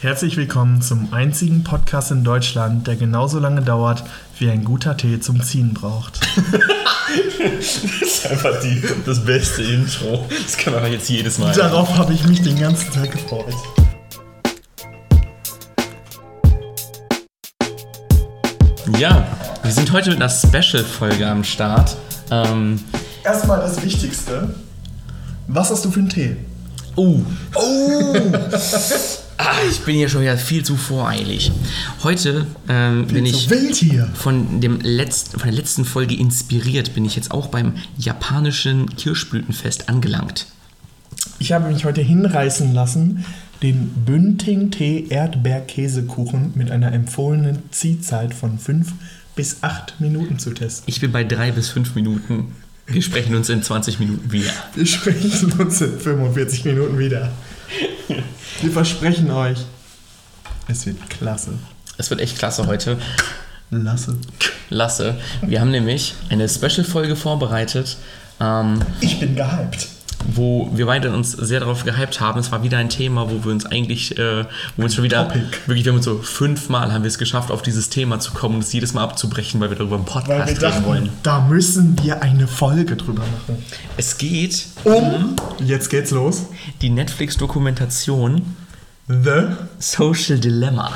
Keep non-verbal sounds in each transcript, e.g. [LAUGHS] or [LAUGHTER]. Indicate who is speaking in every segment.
Speaker 1: Herzlich willkommen zum einzigen Podcast in Deutschland, der genauso lange dauert, wie ein guter Tee zum Ziehen braucht. [LAUGHS]
Speaker 2: das ist einfach die, das beste Intro. Das kann man jetzt jedes Mal.
Speaker 1: Darauf habe ich mich den ganzen Tag gefreut.
Speaker 2: Ja, wir sind heute mit einer Special-Folge am Start. Ähm,
Speaker 1: Erstmal das Wichtigste. Was hast du für einen Tee?
Speaker 2: oh. Oh! [LAUGHS] ah, ich bin hier schon wieder viel zu voreilig. Heute ähm, bin ich von, dem letzten, von der letzten Folge inspiriert, bin ich jetzt auch beim japanischen Kirschblütenfest angelangt.
Speaker 1: Ich habe mich heute hinreißen lassen, den Bünding-Tee Erdbeerkäsekuchen mit einer empfohlenen Ziehzeit von 5 bis 8 Minuten zu testen.
Speaker 2: Ich bin bei drei bis fünf Minuten. Wir sprechen uns in 20 Minuten wieder.
Speaker 1: Wir sprechen uns in 45 Minuten wieder. [LAUGHS] Wir versprechen euch, es wird klasse.
Speaker 2: Es wird echt klasse heute.
Speaker 1: Lasse.
Speaker 2: Lasse. Wir haben nämlich eine Special-Folge vorbereitet, ähm,
Speaker 1: Ich bin gehypt.
Speaker 2: Wo wir beide uns sehr darauf gehypt haben. Es war wieder ein Thema, wo wir uns eigentlich, äh, wo wir uns schon wieder,
Speaker 1: Topic.
Speaker 2: wirklich, wir haben uns so fünfmal haben wir es geschafft, auf dieses Thema zu kommen und es jedes Mal abzubrechen, weil wir darüber im
Speaker 1: Weil
Speaker 2: Podcast
Speaker 1: wir
Speaker 2: reden
Speaker 1: dachten,
Speaker 2: wollen.
Speaker 1: da müssen wir eine Folge drüber machen.
Speaker 2: Es geht
Speaker 1: Um, jetzt geht's los,
Speaker 2: die Netflix-Dokumentation
Speaker 1: The
Speaker 2: Social Dilemma.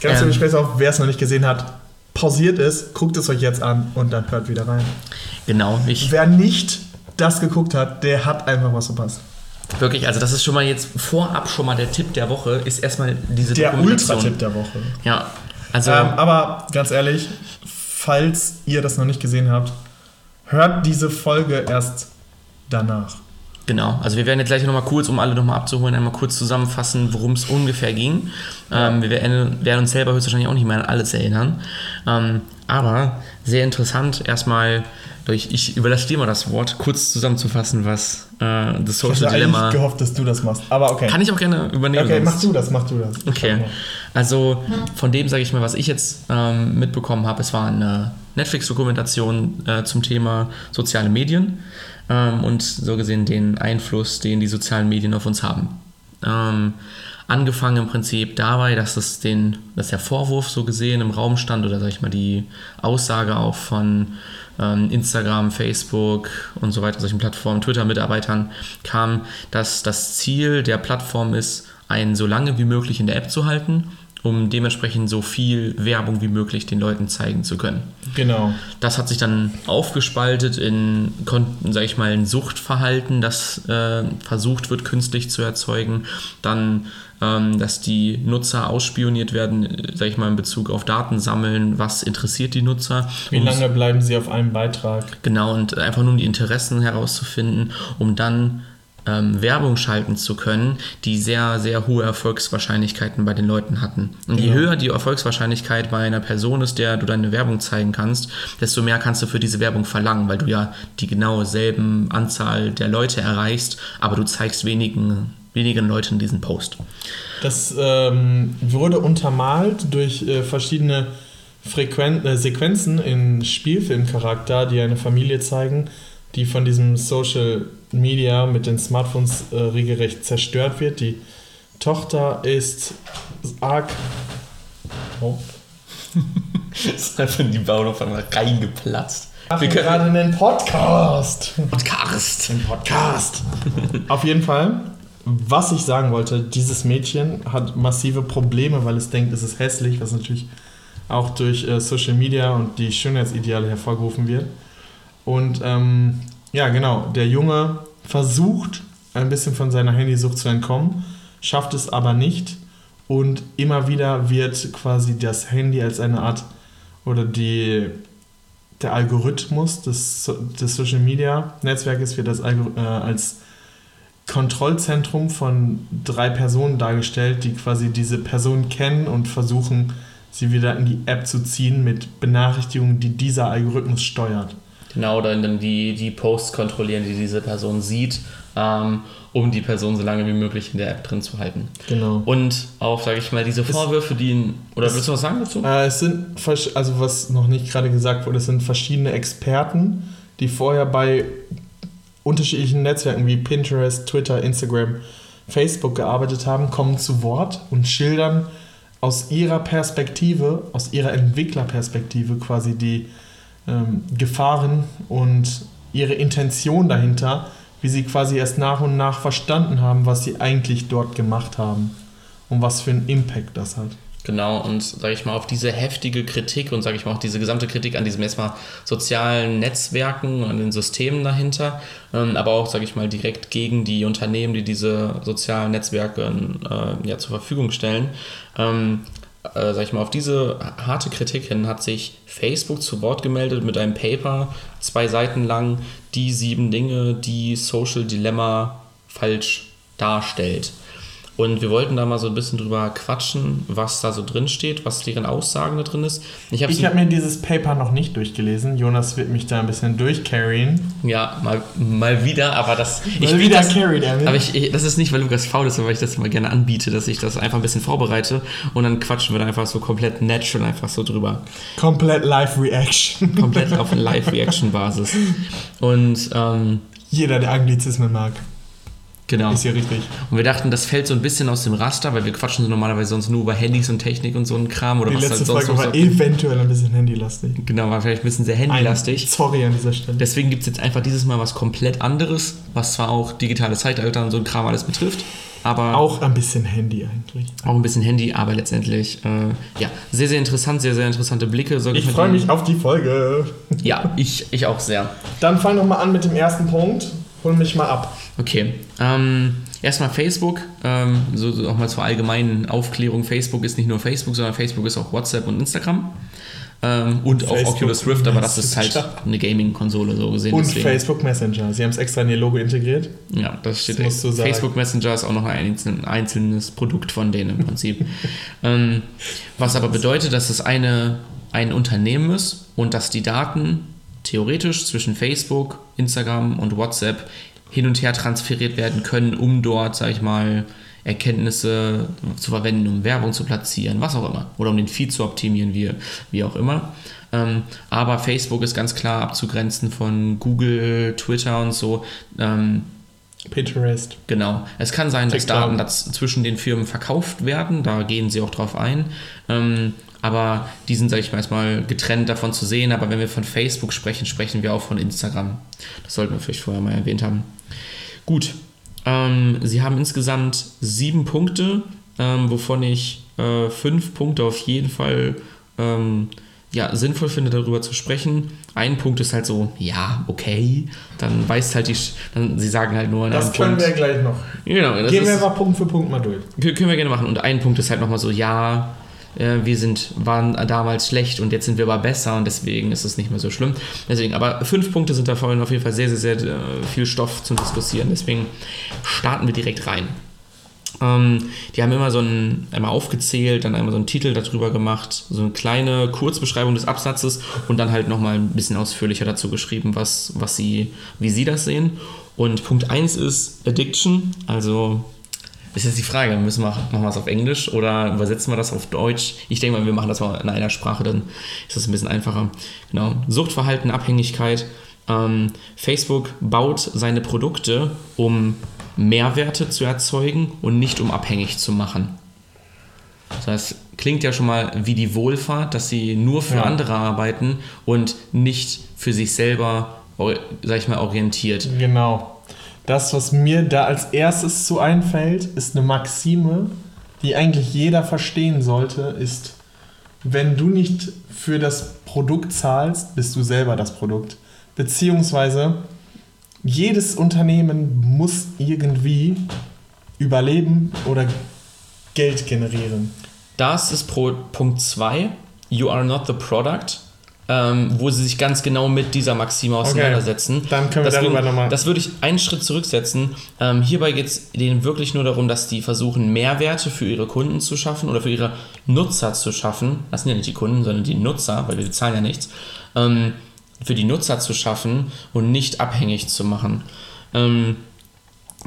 Speaker 1: Ganz
Speaker 2: Ähm.
Speaker 1: ähm, später auf, wer es noch nicht gesehen hat, pausiert es, guckt es euch jetzt an und dann hört wieder rein.
Speaker 2: Genau, ich
Speaker 1: Wer nicht das geguckt hat, der hat einfach was verpasst.
Speaker 2: wirklich, also das ist schon mal jetzt vorab schon mal der Tipp der Woche, ist erstmal diese
Speaker 1: Der. Ultra-Tipp der Woche.
Speaker 2: Ja, also
Speaker 1: Ähm, aber ganz ehrlich, falls ihr das noch nicht gesehen habt, hört diese Folge erst danach.
Speaker 2: Genau, also wir werden jetzt gleich nochmal kurz, um alle nochmal abzuholen, einmal kurz zusammenfassen, worum es ungefähr ging. Ähm, wir werden, werden uns selber höchstwahrscheinlich auch nicht mehr an alles erinnern. Ähm, aber sehr interessant, erstmal, durch, ich überlasse dir mal das Wort, kurz zusammenzufassen, was äh, das
Speaker 1: Ich
Speaker 2: Social
Speaker 1: hatte
Speaker 2: Dilemma.
Speaker 1: eigentlich gehofft, dass du das machst. Aber okay.
Speaker 2: Kann ich auch gerne übernehmen.
Speaker 1: okay,
Speaker 2: sonst.
Speaker 1: mach du das, mach du das.
Speaker 2: Okay, also von dem sage ich mal, was ich jetzt ähm, mitbekommen habe, es war eine Netflix-Dokumentation äh, zum Thema soziale Medien ähm, und so gesehen den Einfluss, den die sozialen Medien auf uns haben. Ähm, angefangen im Prinzip dabei, dass es den, dass der Vorwurf so gesehen im Raum stand oder sag ich mal die Aussage auch von ähm, Instagram, Facebook und so weiter, solchen Plattformen, Twitter-Mitarbeitern kam, dass das Ziel der Plattform ist, einen so lange wie möglich in der App zu halten, um dementsprechend so viel Werbung wie möglich den Leuten zeigen zu können.
Speaker 1: Genau.
Speaker 2: Das hat sich dann aufgespaltet in, sag ich mal, ein Suchtverhalten, das äh, versucht wird, künstlich zu erzeugen. Dann, ähm, dass die Nutzer ausspioniert werden, sag ich mal, in Bezug auf Daten sammeln, was interessiert die Nutzer.
Speaker 1: Wie lange bleiben sie auf einem Beitrag?
Speaker 2: Genau, und einfach nur um die Interessen herauszufinden, um dann ähm, Werbung schalten zu können, die sehr, sehr hohe Erfolgswahrscheinlichkeiten bei den Leuten hatten. Und je
Speaker 1: Genau.
Speaker 2: höher die Erfolgswahrscheinlichkeit bei einer Person ist, der du deine Werbung zeigen kannst, desto mehr kannst du für diese Werbung verlangen, weil du ja die genau selben Anzahl der Leute erreichst, aber du zeigst wenigen, wenigen Leuten diesen Post.
Speaker 1: Das ähm, wurde untermalt durch äh, verschiedene Frequen äh, Sequenzen in Spielfilmcharakter, die eine Familie zeigen, die von diesem Social Media mit den Smartphones äh, regelrecht zerstört wird. Die Tochter ist arg. Oh. [LAUGHS]
Speaker 2: ist einfach in die Bauernopfer reingeplatzt.
Speaker 1: Wir können gerade einen Podcast.
Speaker 2: Podcast.
Speaker 1: Ein Podcast. Auf jeden Fall, was ich sagen wollte, dieses Mädchen hat massive Probleme, weil es denkt, es ist hässlich, was natürlich auch durch äh, Social Media und die Schönheitsideale hervorgerufen wird. Und ähm, ja, genau, der Junge versucht ein bisschen von seiner Handysucht zu entkommen, schafft es aber nicht. Und immer wieder wird quasi das Handy als eine Art oder die, der Algorithmus des, des Social Media Netzwerkes wird als, äh, als Kontrollzentrum von drei Personen dargestellt, die quasi diese Person kennen und versuchen, sie wieder in die App zu ziehen mit Benachrichtigungen, die dieser Algorithmus steuert.
Speaker 2: Genau, oder dann die, die Posts kontrollieren, die diese Person sieht, ähm, um die Person so lange wie möglich in der App drin zu halten.
Speaker 1: Genau.
Speaker 2: Und auch, sage ich mal, diese Vorwürfe, die ihn. Oder
Speaker 1: es-
Speaker 2: willst du was sagen dazu?
Speaker 1: Äh, es sind, also was noch nicht gerade gesagt wurde, es sind verschiedene Experten, die vorher bei unterschiedlichen Netzwerken wie Pinterest, Twitter, Instagram Facebook gearbeitet haben, kommen zu Wort und schildern aus ihrer Perspektive, aus ihrer Entwicklerperspektive quasi die ähm, Gefahren und ihre Intention dahinter, wie sie quasi erst nach und nach verstanden haben, was sie eigentlich dort gemacht haben und was für einen Impact das hat.
Speaker 2: Genau, und sage ich mal, auf diese heftige Kritik und sage ich mal auch diese gesamte Kritik an diesem erstmal sozialen Netzwerken und den Systemen dahinter, ähm, aber auch, sage ich mal, direkt gegen die Unternehmen, die diese sozialen Netzwerke äh, ja, zur Verfügung stellen. Ähm, äh, sag ich mal, auf diese harte Kritik hin hat sich Facebook zu Wort gemeldet mit einem Paper, zwei Seiten lang, die sieben Dinge, die Social Dilemma falsch darstellt. Und wir wollten da mal so ein bisschen drüber quatschen, was da so drin steht, was deren Aussagen da drin ist.
Speaker 1: Ich habe hab mir dieses Paper noch nicht durchgelesen. Jonas wird mich da ein bisschen durchcarryen.
Speaker 2: Ja, mal, mal wieder, aber das.
Speaker 1: Mal wieder
Speaker 2: das,
Speaker 1: carry damit.
Speaker 2: Aber ich, ich, das ist nicht, weil Lukas faul ist, sondern weil ich das mal gerne anbiete, dass ich das einfach ein bisschen vorbereite und dann quatschen wir da einfach so komplett natural einfach so drüber.
Speaker 1: Komplett Live-Reaction.
Speaker 2: Komplett auf [LAUGHS] Live-Reaction-Basis. Und ähm,
Speaker 1: jeder, der Anglizismen mag.
Speaker 2: Genau.
Speaker 1: Ist ja richtig.
Speaker 2: Und wir dachten, das fällt so ein bisschen aus dem Raster, weil wir quatschen so normalerweise sonst nur über Handys und Technik und so ein Kram. Oder
Speaker 1: Die
Speaker 2: was
Speaker 1: letzte
Speaker 2: halt sonst
Speaker 1: Folge war
Speaker 2: noch so.
Speaker 1: eventuell ein bisschen handylastig.
Speaker 2: Genau, war vielleicht ein bisschen sehr handylastig.
Speaker 1: Ein- Sorry an dieser Stelle.
Speaker 2: Deswegen gibt es jetzt einfach dieses Mal was komplett anderes, was zwar auch digitale Zeitalter und so ein Kram alles betrifft, aber auch,
Speaker 1: Auch ein bisschen Handy eigentlich.
Speaker 2: ein bisschen Handy, aber letztendlich, äh, ja, sehr, sehr interessant, sehr, sehr interessante Blicke. Soll
Speaker 1: Ich freue mich auf die Folge.
Speaker 2: Ja, ich, ich auch sehr.
Speaker 1: Dann fang doch mal an mit dem ersten Punkt. Hol mich mal ab.
Speaker 2: Okay. Ähm, erstmal Facebook. Ähm, so, so auch mal zur allgemeinen Aufklärung. Facebook ist nicht nur Facebook, sondern Facebook ist auch WhatsApp und Instagram. Ähm, und auch
Speaker 1: Facebook
Speaker 2: Oculus Rift, aber das ist halt eine Gaming-Konsole so gesehen.
Speaker 1: Und
Speaker 2: deswegen-
Speaker 1: Facebook Messenger. Sie haben es extra in ihr Logo integriert.
Speaker 2: Ja, das steht
Speaker 1: Das musst du sagen.
Speaker 2: Facebook Messenger ist auch noch ein einzeln, einzelnes Produkt von denen im Prinzip. [LAUGHS] ähm, was aber bedeutet, dass es eine, ein Unternehmen ist und dass die Daten theoretisch zwischen Facebook, Instagram und WhatsApp hin und her transferiert werden können, um dort, sag ich mal, Erkenntnisse zu verwenden, um Werbung zu platzieren, was auch immer. Oder um den Feed zu optimieren, wie, wie auch immer. Ähm, aber Facebook ist ganz klar abzugrenzen von Google, Twitter und so. Ähm,
Speaker 1: Pinterest.
Speaker 2: Genau. Es kann sein, dass
Speaker 1: TikTok.
Speaker 2: Daten daz- zwischen den Firmen verkauft werden, da gehen sie auch drauf ein. Ähm, aber die sind, sag ich mal, erstmal getrennt davon zu sehen. Aber wenn wir von Facebook sprechen, sprechen wir auch von Instagram. Das sollten wir vielleicht vorher mal erwähnt haben. Gut. Ähm, sie haben insgesamt sieben Punkte, ähm, wovon ich äh, fünf Punkte auf jeden Fall ähm, ja, sinnvoll finde, darüber zu sprechen. Ein Punkt ist halt so, ja, okay. Dann weiß halt die, dann, sie sagen halt nur
Speaker 1: Das können
Speaker 2: Punkt.
Speaker 1: wir gleich noch.
Speaker 2: Genau, das
Speaker 1: Gehen wir
Speaker 2: ist,
Speaker 1: einfach Punkt für Punkt mal durch.
Speaker 2: können wir gerne machen. Und ein Punkt ist halt nochmal so, ja, äh, wir sind, waren damals schlecht und jetzt sind wir aber besser und deswegen ist es nicht mehr so schlimm. Deswegen, aber fünf Punkte sind da vorhin auf jeden Fall sehr, sehr, sehr äh, viel Stoff zum Diskutieren. Deswegen starten wir direkt rein. Ähm, die haben immer so ein, einmal aufgezählt, dann einmal so einen Titel darüber gemacht, so eine kleine Kurzbeschreibung des Absatzes und dann halt nochmal ein bisschen ausführlicher dazu geschrieben, was, was sie, wie sie das sehen. Und Punkt 1 ist Addiction, also ist jetzt die Frage, müssen wir, machen wir es auf Englisch oder übersetzen wir das auf Deutsch? Ich denke mal, wir machen das mal in einer Sprache, dann ist das ein bisschen einfacher. Genau. Suchtverhalten, Abhängigkeit. Ähm, Facebook baut seine Produkte, um Mehrwerte zu erzeugen und nicht um abhängig zu machen. Das heißt, klingt ja schon mal wie die Wohlfahrt, dass sie nur für
Speaker 1: Ja.
Speaker 2: andere arbeiten und nicht für sich selber, sag ich mal, orientiert.
Speaker 1: Genau. Das, was mir da als erstes zu einfällt, ist eine Maxime, die eigentlich jeder verstehen sollte, ist, wenn du nicht für das Produkt zahlst, bist du selber das Produkt. Beziehungsweise jedes Unternehmen muss irgendwie überleben oder Geld generieren.
Speaker 2: Das ist Punkt 2, You are not the product, ähm, wo sie sich ganz genau mit dieser Maxime auseinandersetzen.
Speaker 1: Dann können wir darüber nochmal-
Speaker 2: Das würde ich einen Schritt zurücksetzen. Ähm, hierbei geht es denen wirklich nur darum, dass die versuchen, Mehrwerte für ihre Kunden zu schaffen oder für ihre Nutzer zu schaffen. Das sind ja nicht die Kunden, sondern die Nutzer, weil wir zahlen ja nichts. Ähm, für die Nutzer zu schaffen und nicht abhängig zu machen. Ähm,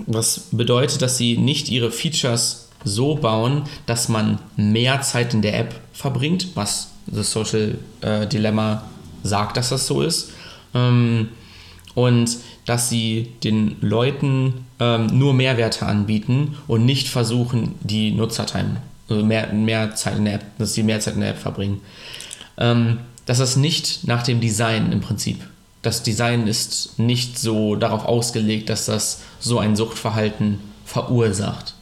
Speaker 2: was bedeutet, dass sie nicht ihre Features so bauen, dass man mehr Zeit in der App verbringt, was das Social äh, Dilemma sagt, dass das so ist. Ähm, und dass sie den Leuten ähm, nur Mehrwerte anbieten und nicht versuchen, die Nutzertime, also mehr, mehr Zeit in der App, dass sie mehr Zeit in der App verbringen. Ähm, dass das nicht nach dem Design im Prinzip. Das Design ist nicht so darauf ausgelegt, dass das so ein Suchtverhalten verursacht.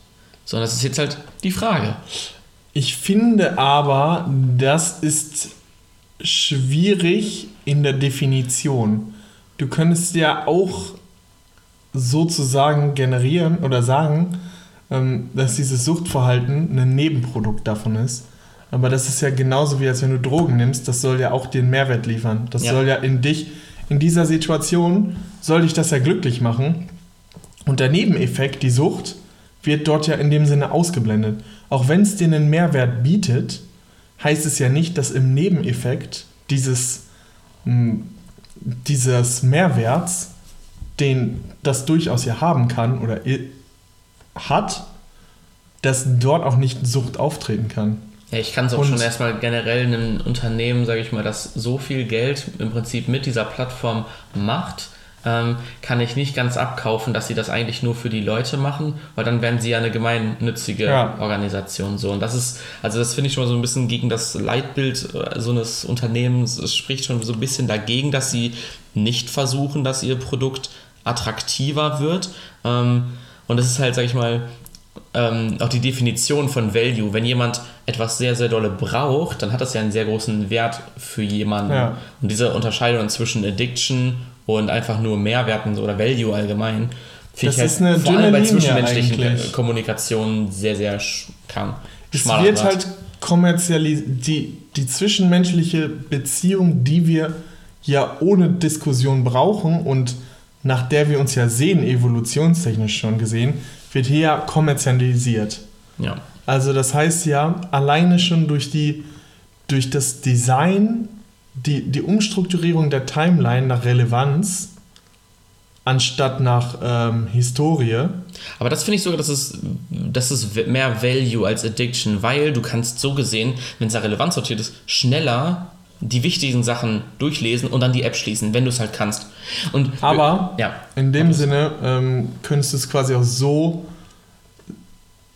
Speaker 2: Sondern das ist jetzt halt die Frage.
Speaker 1: Ich finde aber, das ist schwierig in der Definition. Du könntest ja auch sozusagen generieren oder sagen, ähm, dass dieses Suchtverhalten ein Nebenprodukt davon ist. Aber das ist ja genauso wie als wenn du Drogen nimmst, das soll ja auch dir einen Mehrwert liefern. Das
Speaker 2: Ja.
Speaker 1: soll ja in dich, in dieser Situation, soll dich das ja glücklich machen. Und der Nebeneffekt, die Sucht, wird dort ja in dem Sinne ausgeblendet. Auch wenn es dir einen Mehrwert bietet, heißt es ja nicht, dass im Nebeneffekt dieses, mh, dieses Mehrwerts, den das durchaus ja haben kann oder hat, dass dort auch nicht Sucht auftreten kann.
Speaker 2: Ja, ich kann es auch
Speaker 1: Und-
Speaker 2: schon erstmal generell einem Unternehmen, sage ich mal, das so viel Geld im Prinzip mit dieser Plattform macht, ähm, kann ich nicht ganz abkaufen, dass sie das eigentlich nur für die Leute machen, weil dann wären sie ja eine gemeinnützige
Speaker 1: Ja.
Speaker 2: Organisation so. Und das ist, also das finde ich schon mal so ein bisschen gegen das Leitbild äh, so eines Unternehmens. Es spricht schon so ein bisschen dagegen, dass sie nicht versuchen, dass ihr Produkt attraktiver wird. Ähm, und das ist halt, sag ich mal, ähm, auch die Definition von Value. Wenn jemand etwas sehr, sehr dolle braucht, dann hat das ja einen sehr großen Wert für jemanden.
Speaker 1: Ja.
Speaker 2: Und diese Unterscheidung zwischen Addiction und einfach nur Mehrwerten oder Value allgemein, finde
Speaker 1: Das
Speaker 2: ich halt
Speaker 1: ist eine
Speaker 2: vor allem
Speaker 1: dünne
Speaker 2: bei zwischenmenschlichen
Speaker 1: eigentlich.
Speaker 2: äh, Kommunikationen sehr, sehr sch kann.
Speaker 1: Es wird
Speaker 2: Grad.
Speaker 1: halt kommerzialisiert, die, die zwischenmenschliche Beziehung, die wir ja ohne Diskussion brauchen und nach der wir uns ja sehen, evolutionstechnisch schon gesehen, wird hier ja kommerzialisiert.
Speaker 2: Ja.
Speaker 1: Also das heißt ja, alleine schon durch, die, durch das Design, die, die Umstrukturierung der Timeline nach Relevanz, anstatt nach ähm, Historie,
Speaker 2: Aber das finde ich sogar, das ist, das ist mehr Value als Addiction, weil du kannst so gesehen, wenn es da relevant sortiert ist, schneller die wichtigen Sachen durchlesen und dann die App schließen, wenn du es halt kannst. Und
Speaker 1: Aber
Speaker 2: ja,
Speaker 1: in dem. Sinne ähm, könntest du es quasi auch so,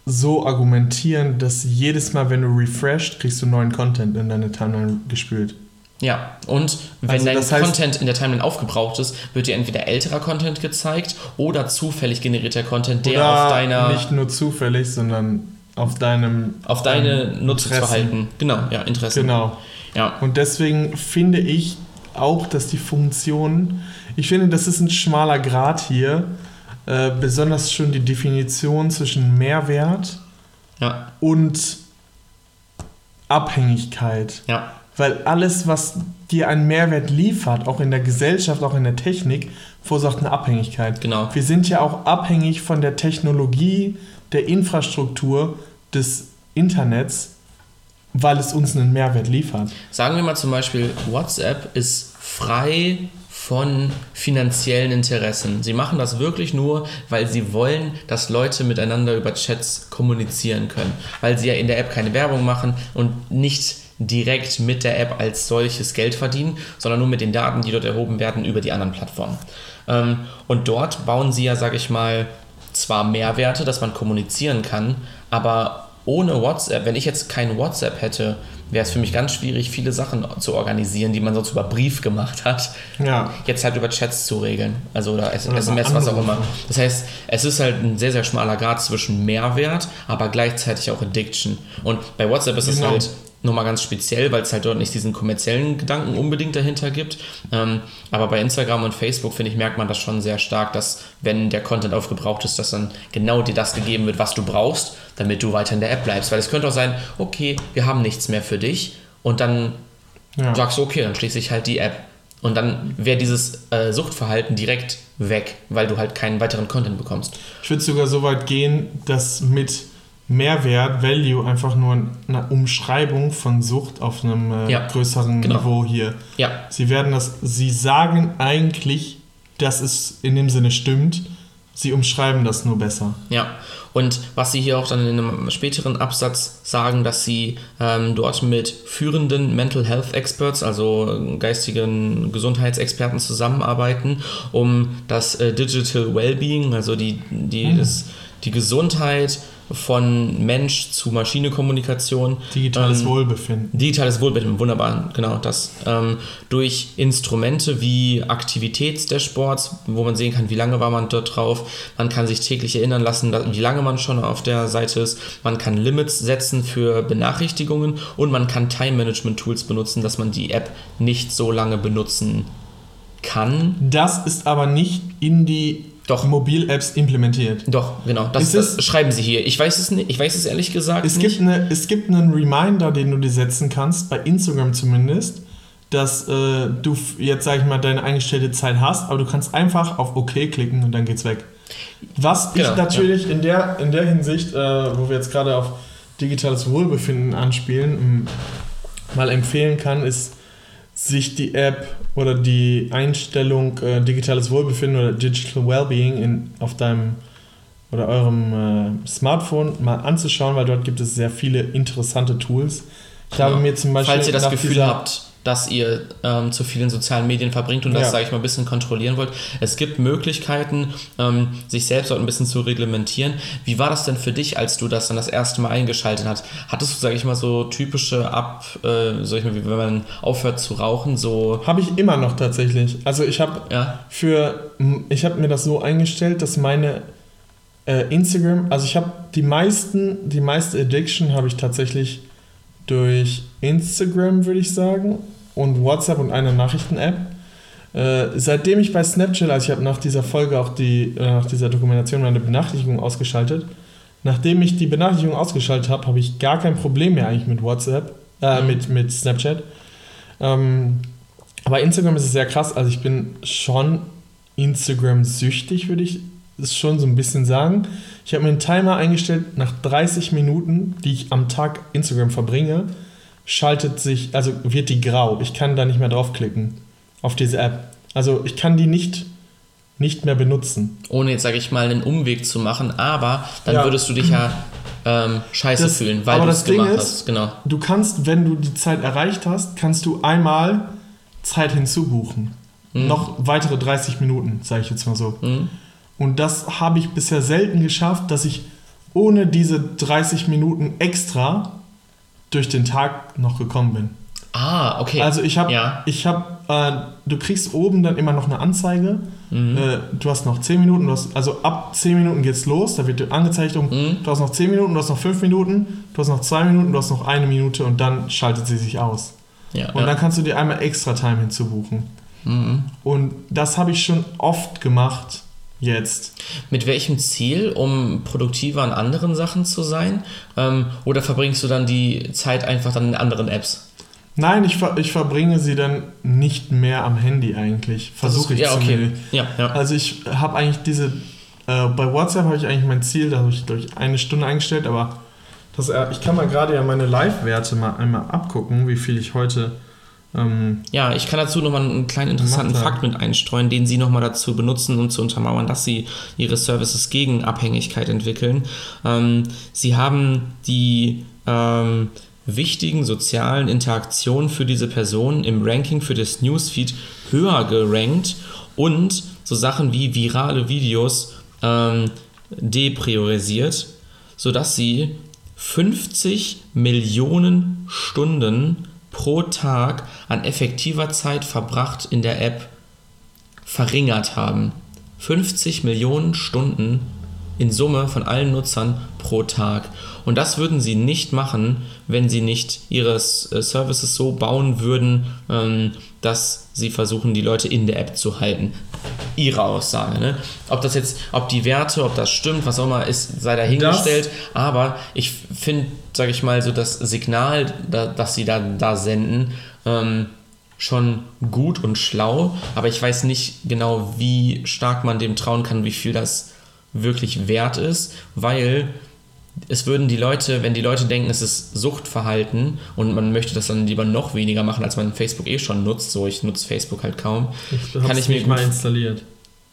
Speaker 1: so argumentieren, dass jedes Mal, wenn du refreshed, kriegst du neuen Content in deine Timeline gespült.
Speaker 2: Ja, und wenn
Speaker 1: Also
Speaker 2: dein
Speaker 1: heißt-
Speaker 2: Content in der Timeline aufgebraucht ist, wird dir entweder älterer Content gezeigt oder zufällig generierter Content, der auf deiner
Speaker 1: nicht nur zufällig, sondern auf deinem
Speaker 2: auf deine Nutzungsverhalten, genau, ja, Interessen.
Speaker 1: Genau.
Speaker 2: Ja,
Speaker 1: Und deswegen finde ich auch, dass die Funktion, ich finde, das ist ein schmaler Grad hier, äh, besonders schon die Definition zwischen Mehrwert
Speaker 2: ja,
Speaker 1: und Abhängigkeit.
Speaker 2: ja,
Speaker 1: Weil alles, was dir einen Mehrwert liefert, auch in der Gesellschaft, auch in der Technik, verursacht eine Abhängigkeit.
Speaker 2: genau.
Speaker 1: Wir sind ja auch abhängig von der Technologie, der Infrastruktur des Internets, weil es uns einen Mehrwert liefert.
Speaker 2: Sagen wir mal zum Beispiel, WhatsApp ist frei von finanziellen Interessen. Sie machen das wirklich nur, weil sie wollen, dass Leute miteinander über Chats kommunizieren können. Weil sie ja in der App keine Werbung machen und nicht direkt mit der App als solches Geld verdienen, sondern nur mit den Daten, die dort erhoben werden über die anderen Plattformen. Ähm, und dort bauen sie ja, sage ich mal, zwar Mehrwerte, dass man kommunizieren kann, aber ohne WhatsApp, wenn ich jetzt kein WhatsApp hätte, wäre es für mich ganz schwierig, viele Sachen zu organisieren, die man sonst über Brief gemacht hat,
Speaker 1: Ja.
Speaker 2: jetzt halt über Chats zu regeln. Also oder
Speaker 1: Oder
Speaker 2: SMS, was auch immer. Das heißt, es ist halt ein sehr, sehr schmaler Grad zwischen Mehrwert, aber gleichzeitig auch Addiction. Und bei WhatsApp ist es
Speaker 1: Genau.
Speaker 2: halt nochmal ganz speziell, weil es halt dort nicht diesen kommerziellen Gedanken unbedingt dahinter gibt. Ähm, aber bei Instagram und Facebook, finde ich, merkt man das schon sehr stark, dass wenn der Content aufgebraucht ist, dass dann genau dir das gegeben wird, was du brauchst, damit du weiter in der App bleibst. Weil es könnte auch sein, okay, wir haben nichts mehr für dich und dann
Speaker 1: ja.
Speaker 2: sagst du, okay, dann schließe ich halt die App. Und dann wäre dieses äh, Suchtverhalten direkt weg, weil du halt keinen weiteren Content bekommst.
Speaker 1: Ich würde sogar so weit gehen, dass mit Mehrwert, Value einfach nur eine Umschreibung von Sucht auf einem äh,
Speaker 2: Ja,
Speaker 1: größeren
Speaker 2: genau.
Speaker 1: Niveau hier.
Speaker 2: Ja,
Speaker 1: Sie werden das, sie sagen eigentlich, dass es in dem Sinne stimmt, Sie umschreiben das nur besser.
Speaker 2: Ja, und was sie hier auch dann in einem späteren Absatz sagen, dass sie ähm, dort mit führenden Mental Health Experts, also geistigen Gesundheitsexperten zusammenarbeiten, um das äh, Digital Wellbeing, also die, die, mhm. das, die Gesundheit von Mensch zu Maschine-Kommunikation.
Speaker 1: Digitales ähm, Wohlbefinden.
Speaker 2: Digitales Wohlbefinden, wunderbar, genau das. Ähm, durch Instrumente wie Aktivitätsdashboards, wo man sehen kann, wie lange war man dort drauf. Man kann sich täglich erinnern lassen, wie lange man schon auf der Seite ist. Man kann Limits setzen für Benachrichtigungen und man kann Time-Management-Tools benutzen, dass man die App nicht so lange benutzen kann.
Speaker 1: Das ist aber nicht in die
Speaker 2: doch.
Speaker 1: Mobil-Apps implementiert.
Speaker 2: Doch, genau. Das, das, schreiben sie hier. Ich weiß es nicht, ich weiß es ehrlich gesagt
Speaker 1: es
Speaker 2: nicht.
Speaker 1: Gibt eine, es gibt einen Reminder, den du dir setzen kannst, bei Instagram zumindest, dass äh, du jetzt, sag ich mal, deine eingestellte Zeit hast, aber du kannst einfach auf OK klicken und dann geht's weg. Was genau, ich natürlich ja. in, der, in der Hinsicht, äh, wo wir jetzt gerade auf digitales Wohlbefinden anspielen, mal empfehlen kann, ist sich die App oder die Einstellung äh, digitales Wohlbefinden oder Digital Wellbeing in, auf deinem oder eurem äh, Smartphone mal anzuschauen, weil dort gibt es sehr viele interessante Tools.
Speaker 2: Ich genau. habe mir zum Beispiel. Falls ihr das Gefühl habt, dass ihr ähm, zu vielen sozialen Medien verbringt und das, ja. sage ich mal, ein bisschen kontrollieren wollt. Es gibt Möglichkeiten, ähm, sich selbst dort ein bisschen zu reglementieren. Wie war das denn für dich, als du das dann das erste Mal eingeschaltet hast? Hattest du, sage ich mal, so wie Ab, äh, sag ich mal, wie wenn man aufhört zu rauchen, so...
Speaker 1: Habe ich immer noch tatsächlich. Also ich habe
Speaker 2: ja?
Speaker 1: für, ich habe mir das so eingestellt, dass meine äh, Instagram, also ich habe die meisten, die meiste Addiction habe ich tatsächlich durch Instagram, würde ich sagen und WhatsApp und eine Nachrichten-App. Äh, seitdem ich bei Snapchat, also ich habe nach dieser Folge auch die, äh, nach dieser Dokumentation meine Benachrichtigung ausgeschaltet. Nachdem ich die Benachrichtigung ausgeschaltet habe, habe ich gar kein Problem mehr eigentlich mit WhatsApp, äh, mhm. mit, mit Snapchat. Ähm, aber Instagram ist es sehr krass, also ich bin schon Instagram-süchtig, würde ich es schon so ein bisschen sagen. Ich habe mir einen Timer eingestellt, nach 30 Minuten, die ich am Tag Instagram verbringe, schaltet sich, also wird die grau. Ich kann da nicht mehr draufklicken auf diese App. Also ich kann die nicht, nicht mehr benutzen.
Speaker 2: Ohne jetzt, sage ich mal, einen Umweg zu machen, aber dann ja. würdest du dich ja ähm, scheiße das, fühlen, weil du es gemacht ist, hast. Genau.
Speaker 1: Du kannst, wenn du die Zeit erreicht hast, kannst du einmal Zeit hinzubuchen. Mhm. Noch weitere 30 Minuten, sage ich jetzt mal so. Mhm. Und das habe ich bisher selten geschafft, dass ich ohne diese 30 Minuten extra durch den Tag noch gekommen bin.
Speaker 2: Ah, okay.
Speaker 1: Also ich habe, ja. ich habe, äh, du kriegst oben dann immer noch eine Anzeige. Mhm. Äh, du hast noch 10 Minuten, hast, also ab 10 Minuten geht's los, da wird dir angezeigt, um, mhm. du hast noch 10 Minuten, du hast noch 5 Minuten, du hast noch 2 Minuten, du hast noch eine Minute und dann schaltet sie sich aus. Ja, und ja. dann kannst du dir einmal extra Time hinzubuchen. Mhm. Und das habe ich schon oft gemacht jetzt.
Speaker 2: Mit welchem Ziel, um produktiver an anderen Sachen zu sein? Ähm, oder verbringst du dann die Zeit einfach dann in anderen Apps?
Speaker 1: Nein, ich, ver ich verbringe sie dann nicht mehr am Handy eigentlich. Versuche ich
Speaker 2: ja, okay.
Speaker 1: Ja, ja. Also ich habe eigentlich diese, äh, bei WhatsApp habe ich eigentlich mein Ziel, da habe ich durch eine Stunde eingestellt, aber das, äh, ich kann mal gerade ja meine Live-Werte mal einmal abgucken, wie viel ich heute
Speaker 2: ähm, ja, ich kann dazu nochmal einen kleinen interessanten Fakt mit einstreuen, den Sie nochmal dazu benutzen, um zu untermauern, dass Sie Ihre Services gegen Abhängigkeit entwickeln. Ähm, Sie haben die ähm, wichtigen sozialen Interaktionen für diese Person im Ranking für das Newsfeed höher gerankt und so Sachen wie virale Videos ähm, depriorisiert, sodass sie 50 Millionen Stunden pro Tag an effektiver Zeit verbracht in der App verringert haben. 50 Millionen Stunden in Summe von allen Nutzern pro Tag. Und das würden sie nicht machen, wenn sie nicht ihre äh, Services so bauen würden, ähm, dass sie versuchen, die Leute in der App zu halten. Ihre Aussage. Ne? Ob das jetzt, ob die Werte, ob das stimmt, was auch immer ist, sei dahingestellt. Das Aber ich finde, sage ich mal, so das Signal, das sie da, da senden, ähm, schon gut und schlau. Aber ich weiß nicht genau, wie stark man dem trauen kann, wie viel das wirklich wert ist, weil es würden die Leute, wenn die Leute denken, es ist Suchtverhalten und man möchte das dann lieber noch weniger machen, als man Facebook eh schon nutzt, so ich nutze Facebook halt kaum,
Speaker 1: ich kann ich mir
Speaker 2: nicht
Speaker 1: mal installiert.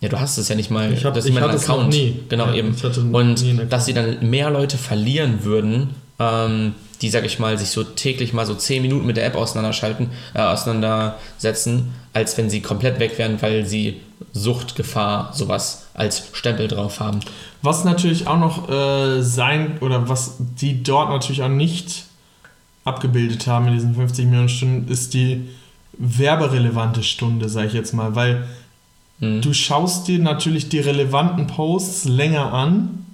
Speaker 2: Ja, du hast es ja nicht mal.
Speaker 1: Ich hab-
Speaker 2: das ist
Speaker 1: ich
Speaker 2: nicht mal ein
Speaker 1: hatte es noch
Speaker 2: Account.
Speaker 1: nie.
Speaker 2: Genau,
Speaker 1: Ja,
Speaker 2: eben. Und dass sie dann mehr Leute verlieren würden, ähm, die, sag ich mal, sich so täglich mal so 10 Minuten mit der App auseinanderschalten, äh, auseinandersetzen, als wenn sie komplett weg wären, weil sie Suchtgefahr, sowas als Stempel drauf haben.
Speaker 1: Was natürlich auch noch äh, sein, oder was die dort natürlich auch nicht abgebildet haben in diesen 50 Millionen Stunden, ist die werberelevante Stunde, sage ich jetzt mal. Weil
Speaker 2: Mhm.
Speaker 1: du schaust dir natürlich die relevanten Posts länger an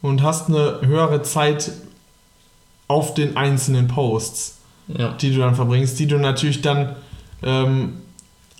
Speaker 1: und hast eine höhere Zeit auf den einzelnen Posts,
Speaker 2: Ja.
Speaker 1: die du dann verbringst, die du natürlich dann ähm,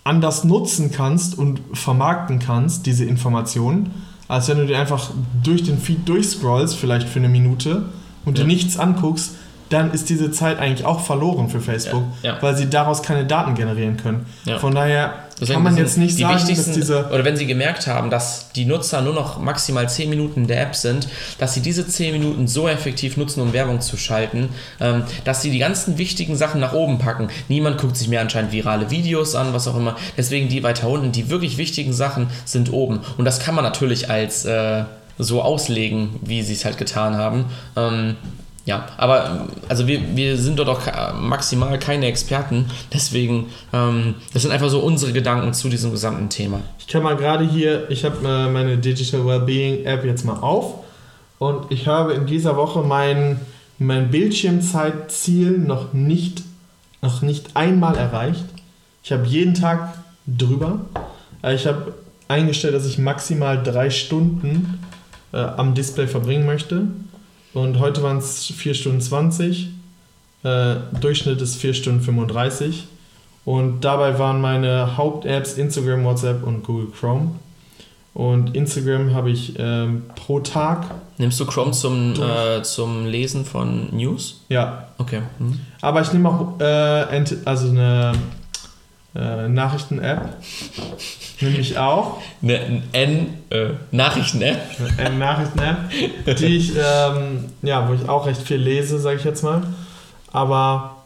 Speaker 1: anders nutzen kannst und vermarkten kannst, diese Informationen, als wenn du dir einfach durch den Feed durchscrollst, vielleicht für eine Minute, und
Speaker 2: Ja.
Speaker 1: dir nichts anguckst, dann ist diese Zeit eigentlich auch verloren für Facebook,
Speaker 2: Ja,
Speaker 1: weil sie daraus keine Daten generieren können. Von daher
Speaker 2: Deswegen
Speaker 1: kann man jetzt nicht
Speaker 2: die
Speaker 1: sagen,
Speaker 2: wichtigsten-
Speaker 1: diese
Speaker 2: oder wenn sie gemerkt haben, dass die Nutzer nur noch maximal 10 Minuten in der App sind, dass sie diese 10 Minuten so effektiv nutzen, um Werbung zu schalten, ähm, dass sie die ganzen wichtigen Sachen nach oben packen. Niemand guckt sich mehr anscheinend virale Videos an, was auch immer. Deswegen die weiter unten, die wirklich wichtigen Sachen sind oben. Und das kann man natürlich als äh, so auslegen, wie sie es halt getan haben. Ähm, ja, aber also wir, wir sind dort auch maximal keine Experten, deswegen, ähm, das sind einfach so unsere Gedanken zu diesem gesamten Thema.
Speaker 1: Ich kann mal gerade hier, ich habe äh, meine Digital Wellbeing App jetzt mal auf und ich habe in dieser Woche mein, mein Bildschirmzeitziel noch nicht, noch nicht einmal erreicht. Ich habe jeden Tag drüber. Äh, Ich habe eingestellt, dass ich maximal drei Stunden äh, am Display verbringen möchte. Und heute waren es 4 Stunden 20. Äh, Durchschnitt ist 4 Stunden 35. Und dabei waren meine Haupt-Apps Instagram, WhatsApp und Google Chrome. Und Instagram habe ich ähm, pro Tag,
Speaker 2: Nimmst du Chrome zum, äh, zum Lesen von News?
Speaker 1: ja.
Speaker 2: Okay. Hm.
Speaker 1: Aber ich nehme auch äh, also eine äh, Nachrichten-App. Nehme ich auch.
Speaker 2: Eine N äh, Nachrichten-App.
Speaker 1: Eine Nachrichten-App, die ich, ähm, ja, wo ich auch recht viel lese, sage ich jetzt mal. Aber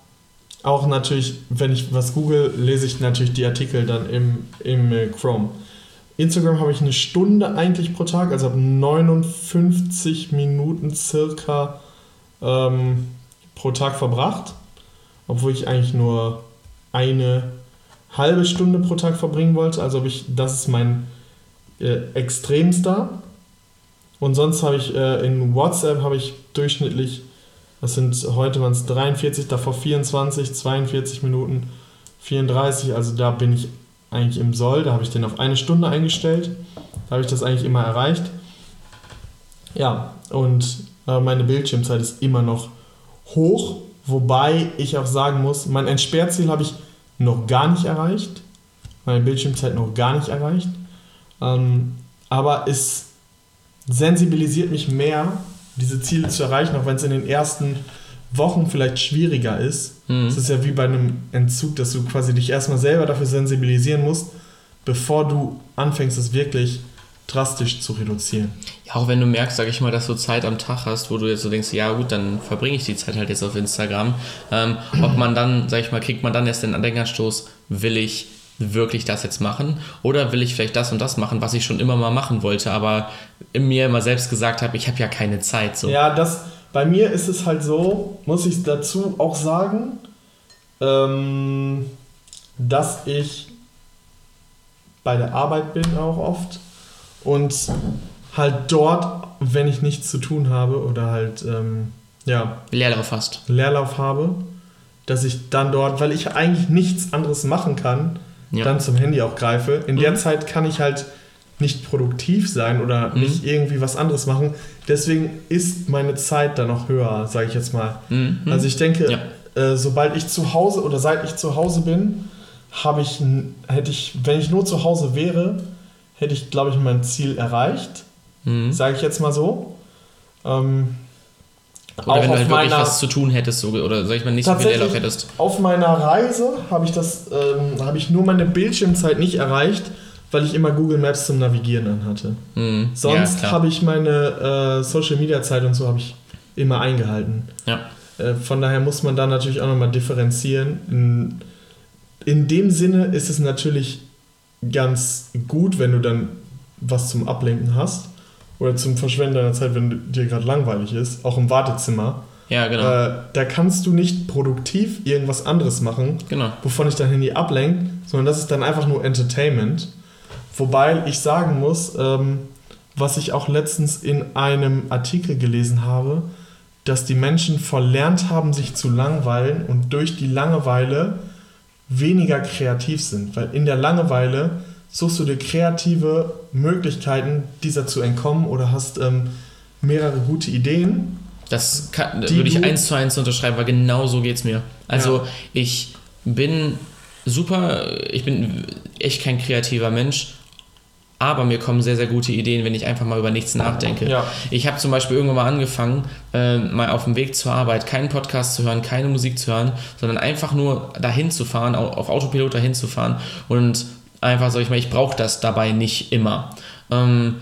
Speaker 1: auch natürlich, wenn ich was google, lese ich natürlich die Artikel dann im, im äh, Chrome. Instagram habe ich eine Stunde eigentlich pro Tag, also habe 59 Minuten circa ähm, pro Tag verbracht. Obwohl ich eigentlich nur eine halbe Stunde pro Tag verbringen wollte. Also habe ich, das ist mein äh, extremster. Und sonst habe ich äh, in WhatsApp habe ich durchschnittlich, das sind heute waren es 43, davor 24, 42 Minuten, 34, also da bin ich eigentlich im Soll, da habe ich den auf eine Stunde eingestellt, da habe ich das eigentlich immer erreicht. Ja, und äh, meine Bildschirmzeit ist immer noch hoch, wobei ich auch sagen muss, mein Entsperrziel habe ich noch gar nicht erreicht, meine Bildschirmzeit noch gar nicht erreicht, ähm, aber es sensibilisiert mich mehr, diese Ziele zu erreichen, auch wenn es in den ersten Wochen vielleicht schwieriger ist.
Speaker 2: Mhm.
Speaker 1: Es ist ja wie bei einem Entzug, dass du quasi dich erstmal selber dafür sensibilisieren musst, bevor du anfängst, es wirklich drastisch zu reduzieren.
Speaker 2: Ja, auch wenn du merkst, sag ich mal, dass du Zeit am Tag hast, wo du jetzt so denkst, ja gut, dann verbringe ich die Zeit halt jetzt auf Instagram. Ähm, ob man dann, sag ich mal, kriegt man dann erst den Denkanstoß, will ich wirklich das jetzt machen oder will ich vielleicht das und das machen, was ich schon immer mal machen wollte, aber in mir immer selbst gesagt habe, ich habe ja keine Zeit. So.
Speaker 1: Ja, das, bei mir ist es halt so, muss ich dazu auch sagen, ähm, dass ich bei der Arbeit bin auch oft und halt dort, wenn ich nichts zu tun habe oder halt, ähm, ja,
Speaker 2: Leerlauf hast.
Speaker 1: Leerlauf habe, dass ich dann dort, weil ich eigentlich nichts anderes machen kann,
Speaker 2: Ja.
Speaker 1: dann zum Handy auch greife. In der
Speaker 2: Mhm.
Speaker 1: Zeit kann ich halt nicht produktiv sein oder
Speaker 2: Mhm.
Speaker 1: nicht irgendwie was anderes machen. Deswegen ist meine Zeit dann noch höher, sage ich jetzt mal.
Speaker 2: Mhm.
Speaker 1: Also ich denke,
Speaker 2: Ja.
Speaker 1: äh, sobald ich zu Hause oder seit ich zu Hause bin, habe ich, hätte ich, wenn ich nur zu Hause wäre, hätte ich, glaube ich, mein Ziel erreicht.
Speaker 2: Mhm.
Speaker 1: Sage ich jetzt mal so. Ähm,
Speaker 2: Oder wenn du halt wirklich was zu tun hättest, so, oder sag ich mal, nicht so viel Leerlauf hättest.
Speaker 1: Auf meiner Reise habe ich das, ähm, habe ich nur meine Bildschirmzeit nicht erreicht, weil ich immer Google Maps zum Navigieren anhatte.
Speaker 2: Mhm.
Speaker 1: Sonst
Speaker 2: ja,
Speaker 1: habe ich meine äh, Social Media Zeit und so habe ich immer eingehalten.
Speaker 2: Ja.
Speaker 1: Äh, von daher muss man da natürlich auch nochmal differenzieren. In, in dem Sinne ist es natürlich ganz gut, wenn du dann was zum Ablenken hast oder zum Verschwenden deiner Zeit, wenn dir gerade langweilig ist, auch im Wartezimmer,
Speaker 2: Ja, genau.
Speaker 1: äh, da kannst du nicht produktiv irgendwas anderes machen,
Speaker 2: genau.
Speaker 1: wovon ich dein Handy ablenkt, sondern das ist dann einfach nur Entertainment. Wobei ich sagen muss, ähm, was ich auch letztens in einem Artikel gelesen habe, dass die Menschen verlernt haben, sich zu langweilen und durch die Langeweile weniger kreativ sind. Weil in der Langeweile suchst du dir kreative Möglichkeiten, dieser zu entkommen oder hast ähm, mehrere gute Ideen.
Speaker 2: Das kann, würde ich eins zu eins unterschreiben, weil genau so geht es mir. Also
Speaker 1: Ja.
Speaker 2: ich bin super, ich bin echt kein kreativer Mensch, aber mir kommen sehr, sehr gute Ideen, wenn ich einfach mal über nichts nachdenke.
Speaker 1: Ja.
Speaker 2: Ich habe zum Beispiel irgendwann mal angefangen, ähm, mal auf dem Weg zur Arbeit keinen Podcast zu hören, keine Musik zu hören, sondern einfach nur dahin zu fahren, au- auf Autopilot dahin zu fahren und einfach, sag ich mal, ich brauche das dabei nicht immer. Ähm,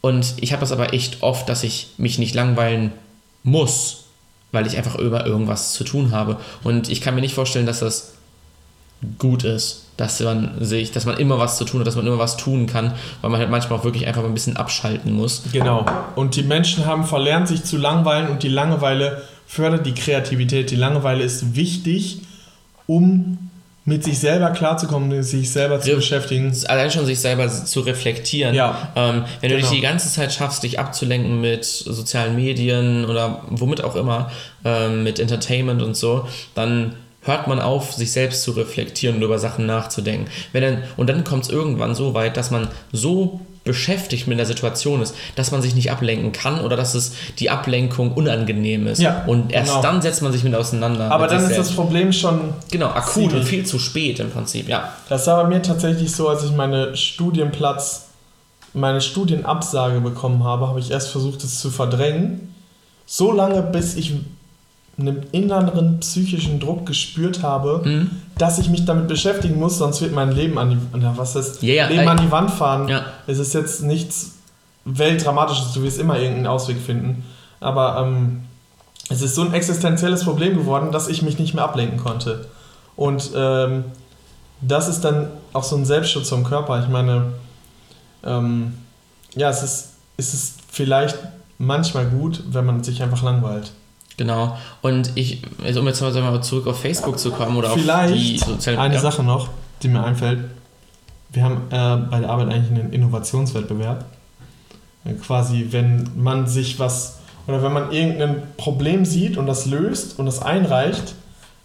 Speaker 2: und ich habe das aber echt oft, dass ich mich nicht langweilen muss, weil ich einfach über irgendwas zu tun habe. Und ich kann mir nicht vorstellen, dass das gut ist, dass man sich, dass man immer was zu tun hat, dass man immer was tun kann, weil man halt manchmal auch wirklich einfach mal ein bisschen abschalten muss.
Speaker 1: Genau. Und die Menschen haben verlernt, sich zu langweilen und die Langeweile fördert die Kreativität. Die Langeweile ist wichtig, um mit sich selber klarzukommen, sich selber zu
Speaker 2: Ja.
Speaker 1: beschäftigen.
Speaker 2: Allein schon sich selber zu reflektieren.
Speaker 1: Ja.
Speaker 2: Ähm, wenn du
Speaker 1: Genau.
Speaker 2: dich die ganze Zeit schaffst, dich abzulenken mit sozialen Medien oder womit auch immer, ähm, mit Entertainment und so, dann hört man auf, sich selbst zu reflektieren und über Sachen nachzudenken. Wenn dann, und dann kommt es irgendwann so weit, dass man so beschäftigt mit der Situation ist, dass man sich nicht ablenken kann oder dass es die Ablenkung unangenehm ist.
Speaker 1: Ja,
Speaker 2: und erst
Speaker 1: genau.
Speaker 2: dann setzt man sich mit auseinander.
Speaker 1: Aber
Speaker 2: mit
Speaker 1: dann ist das
Speaker 2: selbst.
Speaker 1: Problem schon.
Speaker 2: Genau, akut und viel zu spät im Prinzip, ja.
Speaker 1: Das war bei mir tatsächlich so, als ich meine Studienplatz, meine Studienabsage bekommen habe, habe ich erst versucht, es zu verdrängen. So lange, bis ich einen inneren psychischen Druck gespürt habe,
Speaker 2: Mhm.
Speaker 1: dass ich mich damit beschäftigen muss, sonst wird mein Leben an die, was heißt,
Speaker 2: ja,
Speaker 1: Leben
Speaker 2: äh,
Speaker 1: an die Wand fahren.
Speaker 2: Ja.
Speaker 1: Es ist jetzt nichts Weltdramatisches, du wirst immer irgendeinen Ausweg finden. Aber ähm, es ist so ein existenzielles Problem geworden, dass ich mich nicht mehr ablenken konnte. Und ähm, das ist dann auch so ein Selbstschutz vom Körper. Ich meine, ähm, ja, es ist, es ist vielleicht manchmal gut, wenn man sich einfach langweilt.
Speaker 2: Genau. Und ich, also um jetzt mal, zurück auf Facebook zu kommen oder
Speaker 1: Vielleicht
Speaker 2: auf die sozialen
Speaker 1: Eine
Speaker 2: ja.
Speaker 1: Sache noch, die mir einfällt. Wir haben äh, bei der Arbeit eigentlich einen Innovationswettbewerb. Äh, Quasi, wenn man sich was oder wenn man irgendein Problem sieht und das löst und das einreicht,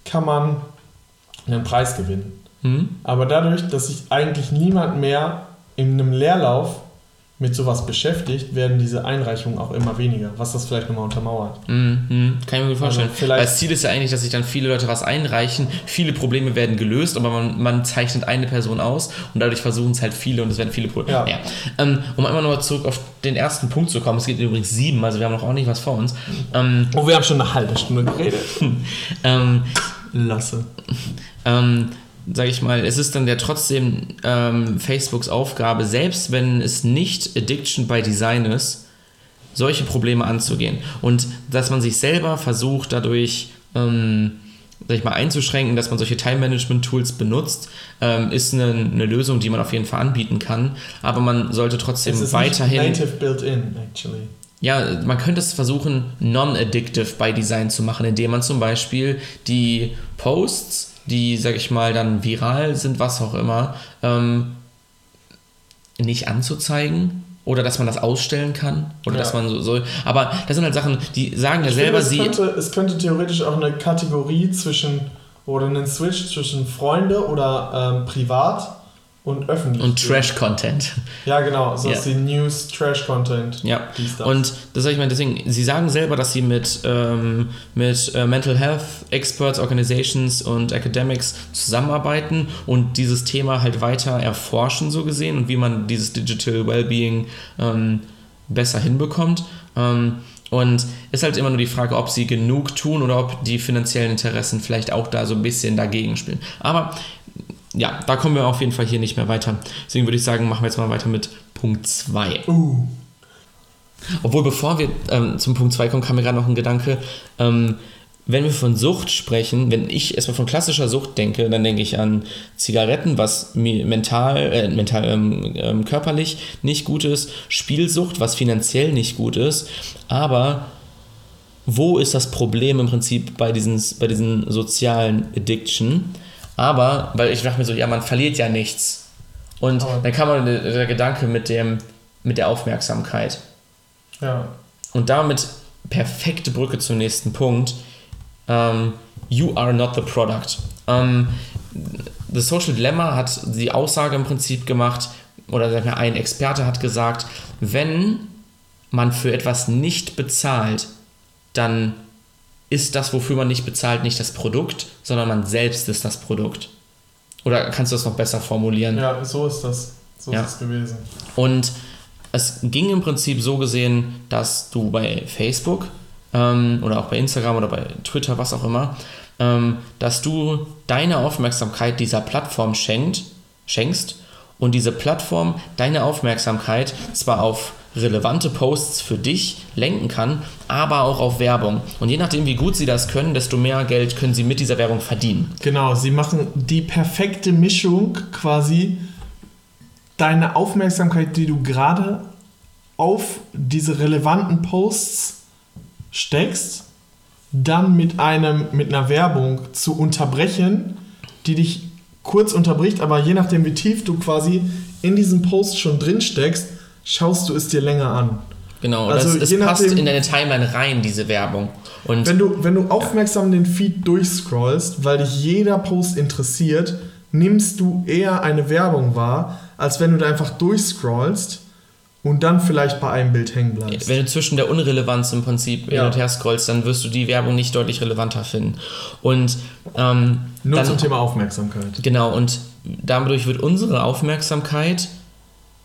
Speaker 1: kann man einen Preis gewinnen.
Speaker 2: Hm?
Speaker 1: Aber dadurch, dass sich eigentlich niemand mehr in einem Leerlauf mit sowas beschäftigt, werden diese Einreichungen auch immer weniger, was das vielleicht nochmal untermauert.
Speaker 2: Hm, hm, kann ich mir gut vorstellen.
Speaker 1: Also vielleicht-
Speaker 2: Weil das Ziel ist ja eigentlich, dass sich dann viele Leute was einreichen, viele Probleme werden gelöst, aber man, man zeichnet eine Person aus und dadurch versuchen es halt viele und es werden viele Probleme.
Speaker 1: Ja.
Speaker 2: Ähm, um einmal nochmal zurück auf den ersten Punkt zu kommen, es geht übrigens sieben, also wir haben noch ordentlich was vor uns. Ähm,
Speaker 1: Oh, wir haben schon eine halbe Stunde geredet. [LAUGHS]
Speaker 2: ähm,
Speaker 1: Lasse.
Speaker 2: ähm, sage ich mal, es ist dann ja trotzdem ähm, Facebooks Aufgabe, selbst wenn es nicht Addiction by Design ist, solche Probleme anzugehen. Und dass man sich selber versucht, dadurch, ähm, sag ich mal, einzuschränken, dass man solche Time-Management-Tools benutzt, ähm, ist eine, eine Lösung, die man auf jeden Fall anbieten kann. Aber man sollte trotzdem
Speaker 1: Es ist
Speaker 2: weiterhin.
Speaker 1: native built-in, actually.
Speaker 2: Ja, man könnte es versuchen, non-addictive by Design zu machen, indem man zum Beispiel die Posts, die, sag ich mal, dann viral sind, was auch immer, ähm, nicht anzuzeigen oder dass man das ausstellen kann oder
Speaker 1: Ja.
Speaker 2: dass man so, so. Aber das sind halt Sachen, die sagen ja
Speaker 1: Ich
Speaker 2: selber,
Speaker 1: finde, es,
Speaker 2: sie.
Speaker 1: könnte, es könnte theoretisch auch eine Kategorie zwischen oder einen Switch zwischen Freunde oder ähm, privat und öffentlich.
Speaker 2: Und. Trash-Content.
Speaker 1: Ja, genau. So
Speaker 2: Ja.
Speaker 1: ist die News, Trash-Content.
Speaker 2: Ja,
Speaker 1: das.
Speaker 2: und das sag ich mal, deswegen, sie sagen selber, dass sie mit, ähm, mit äh, Mental Health Experts, Organizations und Academics zusammenarbeiten und dieses Thema halt weiter erforschen, so gesehen, und wie man dieses Digital Wellbeing ähm, besser hinbekommt. Ähm, und ist halt immer nur die Frage, ob sie genug tun oder ob die finanziellen Interessen vielleicht auch da so ein bisschen dagegen spielen. Aber ja, da kommen wir auf jeden Fall hier nicht mehr weiter. Deswegen würde ich sagen, machen wir jetzt mal weiter mit Punkt 2.
Speaker 1: Uh,
Speaker 2: Obwohl, bevor wir ähm, zum Punkt 2 kommen, kam mir gerade noch ein Gedanke. Ähm, wenn wir von Sucht sprechen, wenn ich erstmal von klassischer Sucht denke, dann denke ich an Zigaretten, was mir mental, äh, mental ähm, ähm, körperlich nicht gut ist, Spielsucht, was finanziell nicht gut ist, aber wo ist das Problem im Prinzip bei diesen, bei diesen sozialen Addiction? Aber, weil ich dachte mir so, ja, man verliert ja nichts. Und oh. dann kam man der, der Gedanke mit, dem, mit der Aufmerksamkeit.
Speaker 1: Ja.
Speaker 2: Und damit perfekte Brücke zum nächsten Punkt. Um, ähm, you are not the product. Um, ähm, the Social Dilemma hat die Aussage im Prinzip gemacht, oder ein Experte hat gesagt, wenn man für etwas nicht bezahlt, dann ist das, wofür man nicht bezahlt, nicht das Produkt, sondern man selbst ist das Produkt. Oder kannst du das noch besser formulieren?
Speaker 1: Ja, so ist das. So ja. ist es gewesen.
Speaker 2: Und es ging im Prinzip so gesehen, dass du bei Facebook ähm, oder auch bei Instagram oder bei Twitter, was auch immer, ähm, dass du deine Aufmerksamkeit dieser Plattform schenkt, schenkst und diese Plattform deine Aufmerksamkeit zwar auf relevante Posts für dich lenken kann, aber auch auf Werbung. Und je nachdem, wie gut sie das können, desto mehr Geld können sie mit dieser Werbung verdienen.
Speaker 1: Genau, sie machen die perfekte Mischung quasi deine Aufmerksamkeit, die du gerade auf diese relevanten Posts steckst, dann mit einem mit einer Werbung zu unterbrechen, die dich kurz unterbricht, aber je nachdem wie tief du quasi in diesem Post schon drin steckst, schaust du es dir länger an.
Speaker 2: Genau, also das, es passt nachdem, in deine Timeline rein, diese Werbung.
Speaker 1: Und wenn du, wenn du aufmerksam ja. den Feed durchscrollst, weil dich jeder Post interessiert, nimmst du eher eine Werbung wahr, als wenn du da einfach durchscrollst und dann vielleicht bei einem Bild hängen bleibst.
Speaker 2: Wenn du zwischen der Unrelevanz im Prinzip ja. hin und her scrollst, dann wirst du die Werbung nicht deutlich relevanter finden. Und ähm,
Speaker 1: nur dann, zum Thema Aufmerksamkeit.
Speaker 2: Genau, und dadurch wird unsere Aufmerksamkeit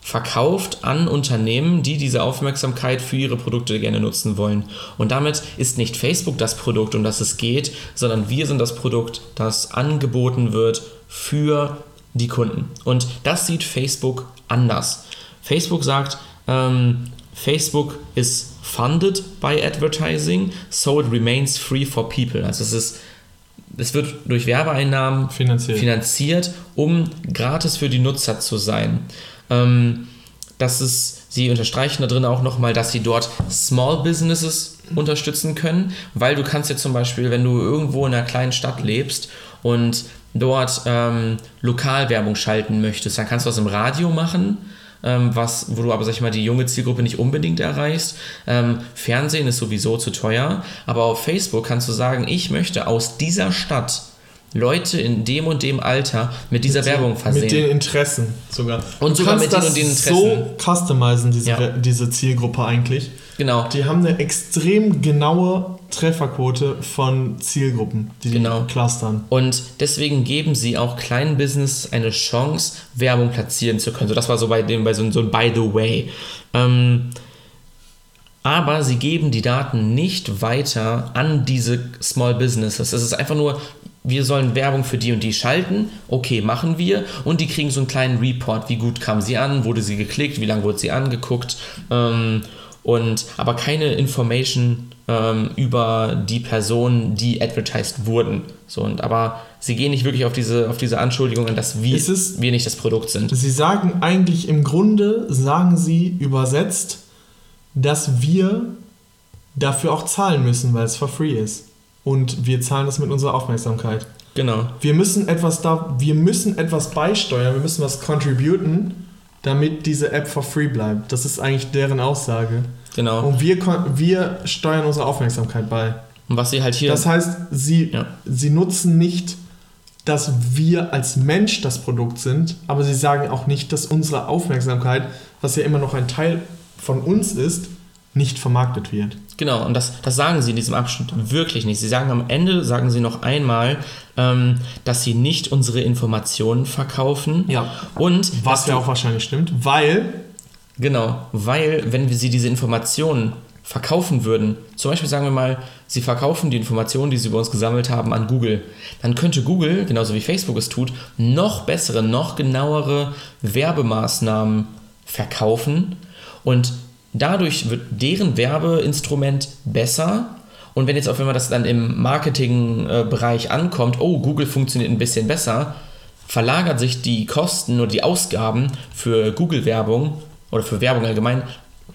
Speaker 2: verkauft an Unternehmen, die diese Aufmerksamkeit für ihre Produkte gerne nutzen wollen. Und damit ist nicht Facebook das Produkt, um das es geht, sondern wir sind das Produkt, das angeboten wird für die Kunden. Und das sieht Facebook anders. Facebook sagt, ähm, Facebook is funded by advertising, so it remains free for people. Also es ist es wird durch Werbeeinnahmen finanziert. finanziert, um gratis für die Nutzer zu sein. Ähm, das ist, sie unterstreichen da drin auch nochmal, dass sie dort Small Businesses unterstützen können, weil du kannst ja zum Beispiel, wenn du irgendwo in einer kleinen Stadt lebst und dort ähm, Lokalwerbung schalten möchtest, dann kannst du das im Radio machen, ähm, was, wo du aber, sag ich mal, die junge Zielgruppe nicht unbedingt erreichst. Ähm, Fernsehen ist sowieso zu teuer, aber auf Facebook kannst du sagen, ich möchte aus dieser Stadt Leute in dem und dem Alter mit dieser mit Werbung versehen.
Speaker 1: Mit den Interessen sogar.
Speaker 2: Und du sogar mit den und den Interessen. so
Speaker 1: customizen, diese, ja. diese Zielgruppe eigentlich.
Speaker 2: Genau.
Speaker 1: Die haben eine extrem genaue Trefferquote von Zielgruppen, die genau. die clustern.
Speaker 2: Und deswegen geben sie auch kleinen Business eine Chance, Werbung platzieren zu können. So, das war so bei dem, bei so, so ein By the Way. Ähm, aber sie geben die Daten nicht weiter an diese Small Businesses. Es ist einfach nur, wir sollen Werbung für die und die schalten. Okay, machen wir. Und die kriegen so einen kleinen Report, wie gut kam sie an, wurde sie geklickt, wie lange wurde sie angeguckt. Ähm, und aber keine Information ähm, über die Personen, die advertised wurden. So, und, aber sie gehen nicht wirklich auf diese, auf diese Anschuldigungen, dass wir, ist, wir nicht das Produkt sind.
Speaker 1: Sie sagen eigentlich im Grunde, sagen sie übersetzt, dass wir dafür auch zahlen müssen, weil es for free ist und wir zahlen das mit unserer Aufmerksamkeit.
Speaker 2: Genau.
Speaker 1: Wir müssen etwas da, wir müssen etwas beisteuern, wir müssen was contributen, damit diese App for free bleibt. Das ist eigentlich deren Aussage.
Speaker 2: Genau.
Speaker 1: Und wir, wir steuern unsere Aufmerksamkeit bei.
Speaker 2: Und was sie halt hier.
Speaker 1: Das heißt, sie, ja. sie nutzen nicht, dass wir als Mensch das Produkt sind, aber sie sagen auch nicht, dass unsere Aufmerksamkeit, was ja immer noch ein Teil von uns ist, nicht vermarktet wird.
Speaker 2: Genau, und das, das sagen sie in diesem Abschnitt wirklich nicht. Sie sagen am Ende, sagen sie noch einmal, ähm, dass sie nicht unsere Informationen verkaufen.
Speaker 1: Ja.
Speaker 2: Und
Speaker 1: was ja auch wahrscheinlich stimmt, weil.
Speaker 2: Genau, weil, wenn wir sie diese Informationen verkaufen würden, zum Beispiel sagen wir mal, sie verkaufen die Informationen, die sie über uns gesammelt haben, an Google, dann könnte Google, genauso wie Facebook es tut, noch bessere, noch genauere Werbemaßnahmen verkaufen und Dadurch wird deren Werbeinstrument besser Und wenn jetzt auch, wenn man das dann im Marketingbereich ankommt, oh, Google funktioniert ein bisschen besser, verlagert sich die Kosten oder die Ausgaben für Google-Werbung oder für Werbung allgemein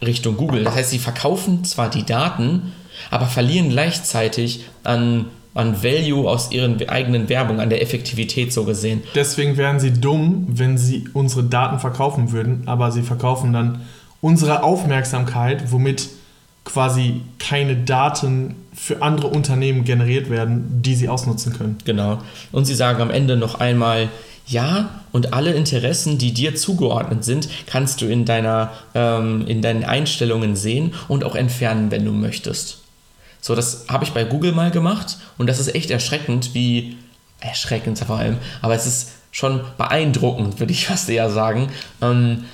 Speaker 2: Richtung Google. Das heißt, sie verkaufen zwar die Daten, aber verlieren gleichzeitig an, an Value aus ihren eigenen Werbung, an der Effektivität so gesehen.
Speaker 1: Deswegen wären sie dumm, wenn sie unsere Daten verkaufen würden, aber sie verkaufen dann unsere Aufmerksamkeit, womit quasi keine Daten für andere Unternehmen generiert werden, die sie ausnutzen können.
Speaker 2: Genau. Und sie sagen am Ende noch einmal, ja, und alle Interessen, die dir zugeordnet sind, kannst du in, deiner, ähm, in deinen Einstellungen sehen und auch entfernen, wenn du möchtest. So, das habe ich bei Google mal gemacht und das ist echt erschreckend, wie erschreckend vor allem, aber es ist schon beeindruckend, würde ich fast eher sagen, ähm,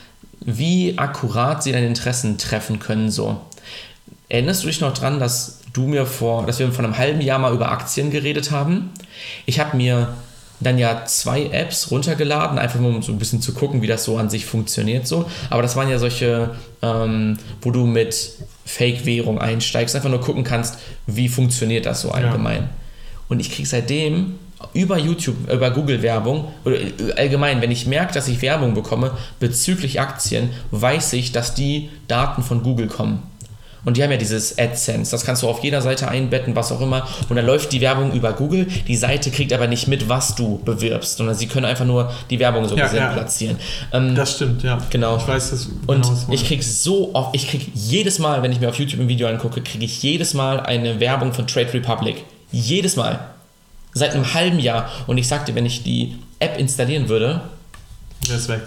Speaker 2: wie akkurat sie deine Interessen treffen können. So. Erinnerst du dich noch dran, dass du mir vor, dass wir vor einem halben Jahr mal über Aktien geredet haben? Ich habe mir dann ja zwei Apps runtergeladen, einfach mal um so ein bisschen zu gucken, wie das so an sich funktioniert so. Aber das waren ja solche, ähm, wo du mit Fake-Währung einsteigst, einfach nur gucken kannst, wie funktioniert das so allgemein. Ja. Und ich kriege seitdem über YouTube, über Google-Werbung oder allgemein, wenn ich merke, dass ich Werbung bekomme bezüglich Aktien, weiß ich, dass die Daten von Google kommen. Und die haben ja dieses AdSense, das kannst du auf jeder Seite einbetten, was auch immer. Und dann läuft die Werbung über Google. Die Seite kriegt aber nicht mit, was du bewirbst, sondern sie können einfach nur die Werbung so
Speaker 1: Ja,
Speaker 2: gesehen
Speaker 1: ja.
Speaker 2: platzieren. Ähm,
Speaker 1: Das stimmt, ja.
Speaker 2: Genau.
Speaker 1: Ich weiß das.
Speaker 2: und
Speaker 1: genau,
Speaker 2: ich
Speaker 1: meinst.
Speaker 2: krieg so oft, ich krieg jedes Mal, wenn ich mir auf YouTube ein Video angucke, kriege ich jedes Mal eine Werbung von Trade Republic. Jedes Mal. Seit einem halben Jahr. Und ich sagte, wenn ich die App installieren würde,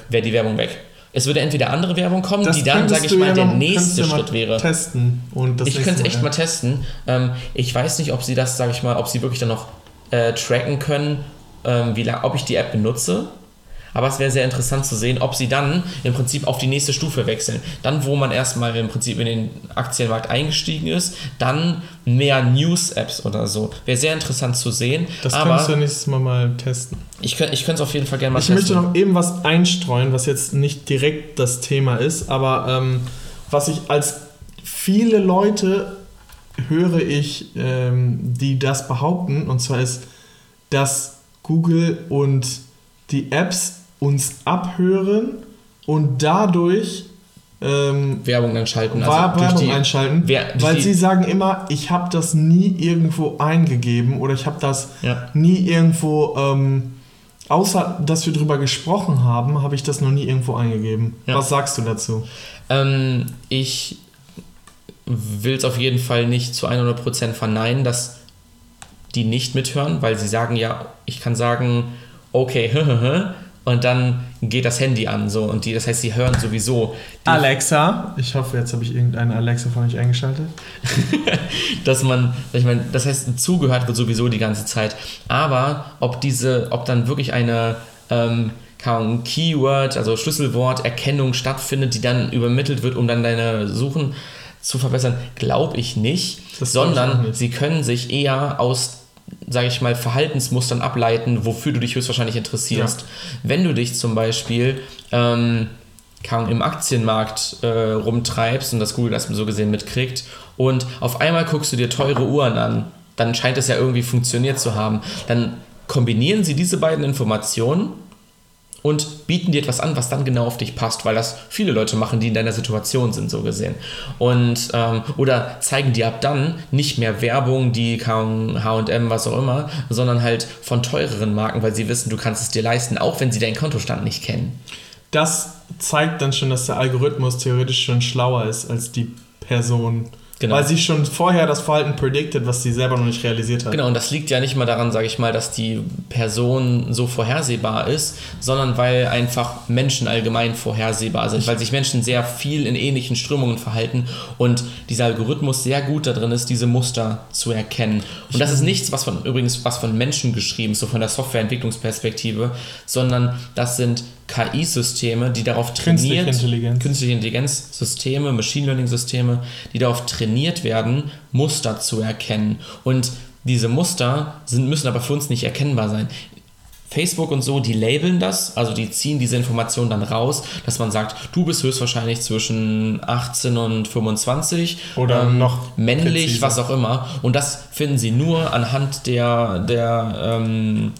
Speaker 2: wäre die Werbung weg. Es würde entweder andere Werbung kommen,
Speaker 1: Das
Speaker 2: die dann, sage ich mal,
Speaker 1: ja
Speaker 2: der
Speaker 1: noch-
Speaker 2: nächste Schritt wäre.
Speaker 1: Testen und das
Speaker 2: Ich könnte es echt
Speaker 1: ja.
Speaker 2: mal testen. Ähm, ich weiß nicht, ob sie das, sage ich mal, ob sie wirklich dann noch äh, tracken können, ähm, wie ob ich die App benutze. Aber es wäre sehr interessant zu sehen, ob sie dann im Prinzip auf die nächste Stufe wechseln. Dann, wo man erstmal im Prinzip in den Aktienmarkt eingestiegen ist, dann mehr News-Apps oder so. Wäre sehr interessant zu sehen.
Speaker 1: Das
Speaker 2: aber
Speaker 1: könntest du nächstes Mal mal testen.
Speaker 2: ich könnte ich es auf jeden Fall gerne mal
Speaker 1: Ich möchte
Speaker 2: testen.
Speaker 1: noch eben was einstreuen, was jetzt nicht direkt das Thema ist, aber ähm, was ich als viele Leute höre ich, ähm, die das behaupten, und zwar ist, dass Google und die Apps uns abhören und dadurch ähm,
Speaker 2: Werbung dann schalten. Also
Speaker 1: Werbung
Speaker 2: die,
Speaker 1: einschalten,
Speaker 2: Wer-
Speaker 1: weil
Speaker 2: die-
Speaker 1: sie sagen immer, ich habe das nie irgendwo eingegeben oder ich habe das
Speaker 2: Ja.
Speaker 1: nie irgendwo, ähm, außer dass wir drüber gesprochen haben, habe ich das noch nie irgendwo eingegeben.
Speaker 2: Ja.
Speaker 1: Was sagst du dazu?
Speaker 2: Ähm, ich will es auf jeden Fall nicht zu 100% verneinen, dass die nicht mithören, weil sie sagen ja, ich kann sagen, okay, [LAUGHS] und dann geht das Handy an, so und die, das heißt, sie hören sowieso, die,
Speaker 1: Alexa, ich hoffe, jetzt habe ich irgendeine Alexa von euch eingeschaltet. [LAUGHS]
Speaker 2: dass man, ich meine, das heißt, zugehört wird sowieso die ganze Zeit, aber ob diese, ob dann wirklich eine ähm, Keyword, also Schlüsselworterkennung stattfindet, die dann übermittelt wird, um dann deine Suchen zu verbessern, glaube ich nicht,
Speaker 1: Das glaub ich
Speaker 2: sondern
Speaker 1: nicht.
Speaker 2: sie können sich eher aus sage ich mal, Verhaltensmustern ableiten, wofür du dich höchstwahrscheinlich interessierst. Wenn du dich zum Beispiel ähm, im Aktienmarkt äh, rumtreibst und das Google das so gesehen mitkriegt und auf einmal guckst du dir teure Uhren an, dann scheint es ja irgendwie funktioniert zu haben. Dann kombinieren sie diese beiden Informationen und bieten dir etwas an, was dann genau auf dich passt, weil das viele Leute machen, die in deiner Situation sind, so gesehen. Und, ähm, oder zeigen dir ab dann nicht mehr Werbung, die HM, was auch immer, sondern halt von teureren Marken, weil sie wissen, du kannst es dir leisten, auch wenn sie deinen Kontostand nicht kennen.
Speaker 1: Das zeigt dann schon, dass der Algorithmus theoretisch schon schlauer ist als die Person.
Speaker 2: Genau.
Speaker 1: Weil sie schon vorher das Verhalten predicted, was sie selber noch nicht realisiert hat.
Speaker 2: Genau, und das liegt ja nicht mal daran, sage ich mal, dass die Person so vorhersehbar ist, sondern weil einfach Menschen allgemein vorhersehbar sind, weil sich Menschen sehr viel in ähnlichen Strömungen verhalten und dieser Algorithmus sehr gut darin ist, diese Muster zu erkennen. Und das ist nichts, was von übrigens was von Menschen geschrieben, ist, so von der Softwareentwicklungsperspektive, sondern das sind KI-Systeme, die darauf
Speaker 1: Künstliche
Speaker 2: trainiert,
Speaker 1: Intelligenz.
Speaker 2: künstliche Intelligenz-Systeme, Machine Learning-Systeme, die darauf trainiert werden, Muster zu erkennen. Und diese Muster sind, müssen aber für uns nicht erkennbar sein. Facebook und so, die labeln das, also die ziehen diese Information dann raus, dass man sagt, du bist höchstwahrscheinlich zwischen 18 und 25
Speaker 1: Oder
Speaker 2: ähm,
Speaker 1: noch
Speaker 2: männlich,
Speaker 1: präziser.
Speaker 2: was auch immer. Und das finden sie nur anhand der, der ähm,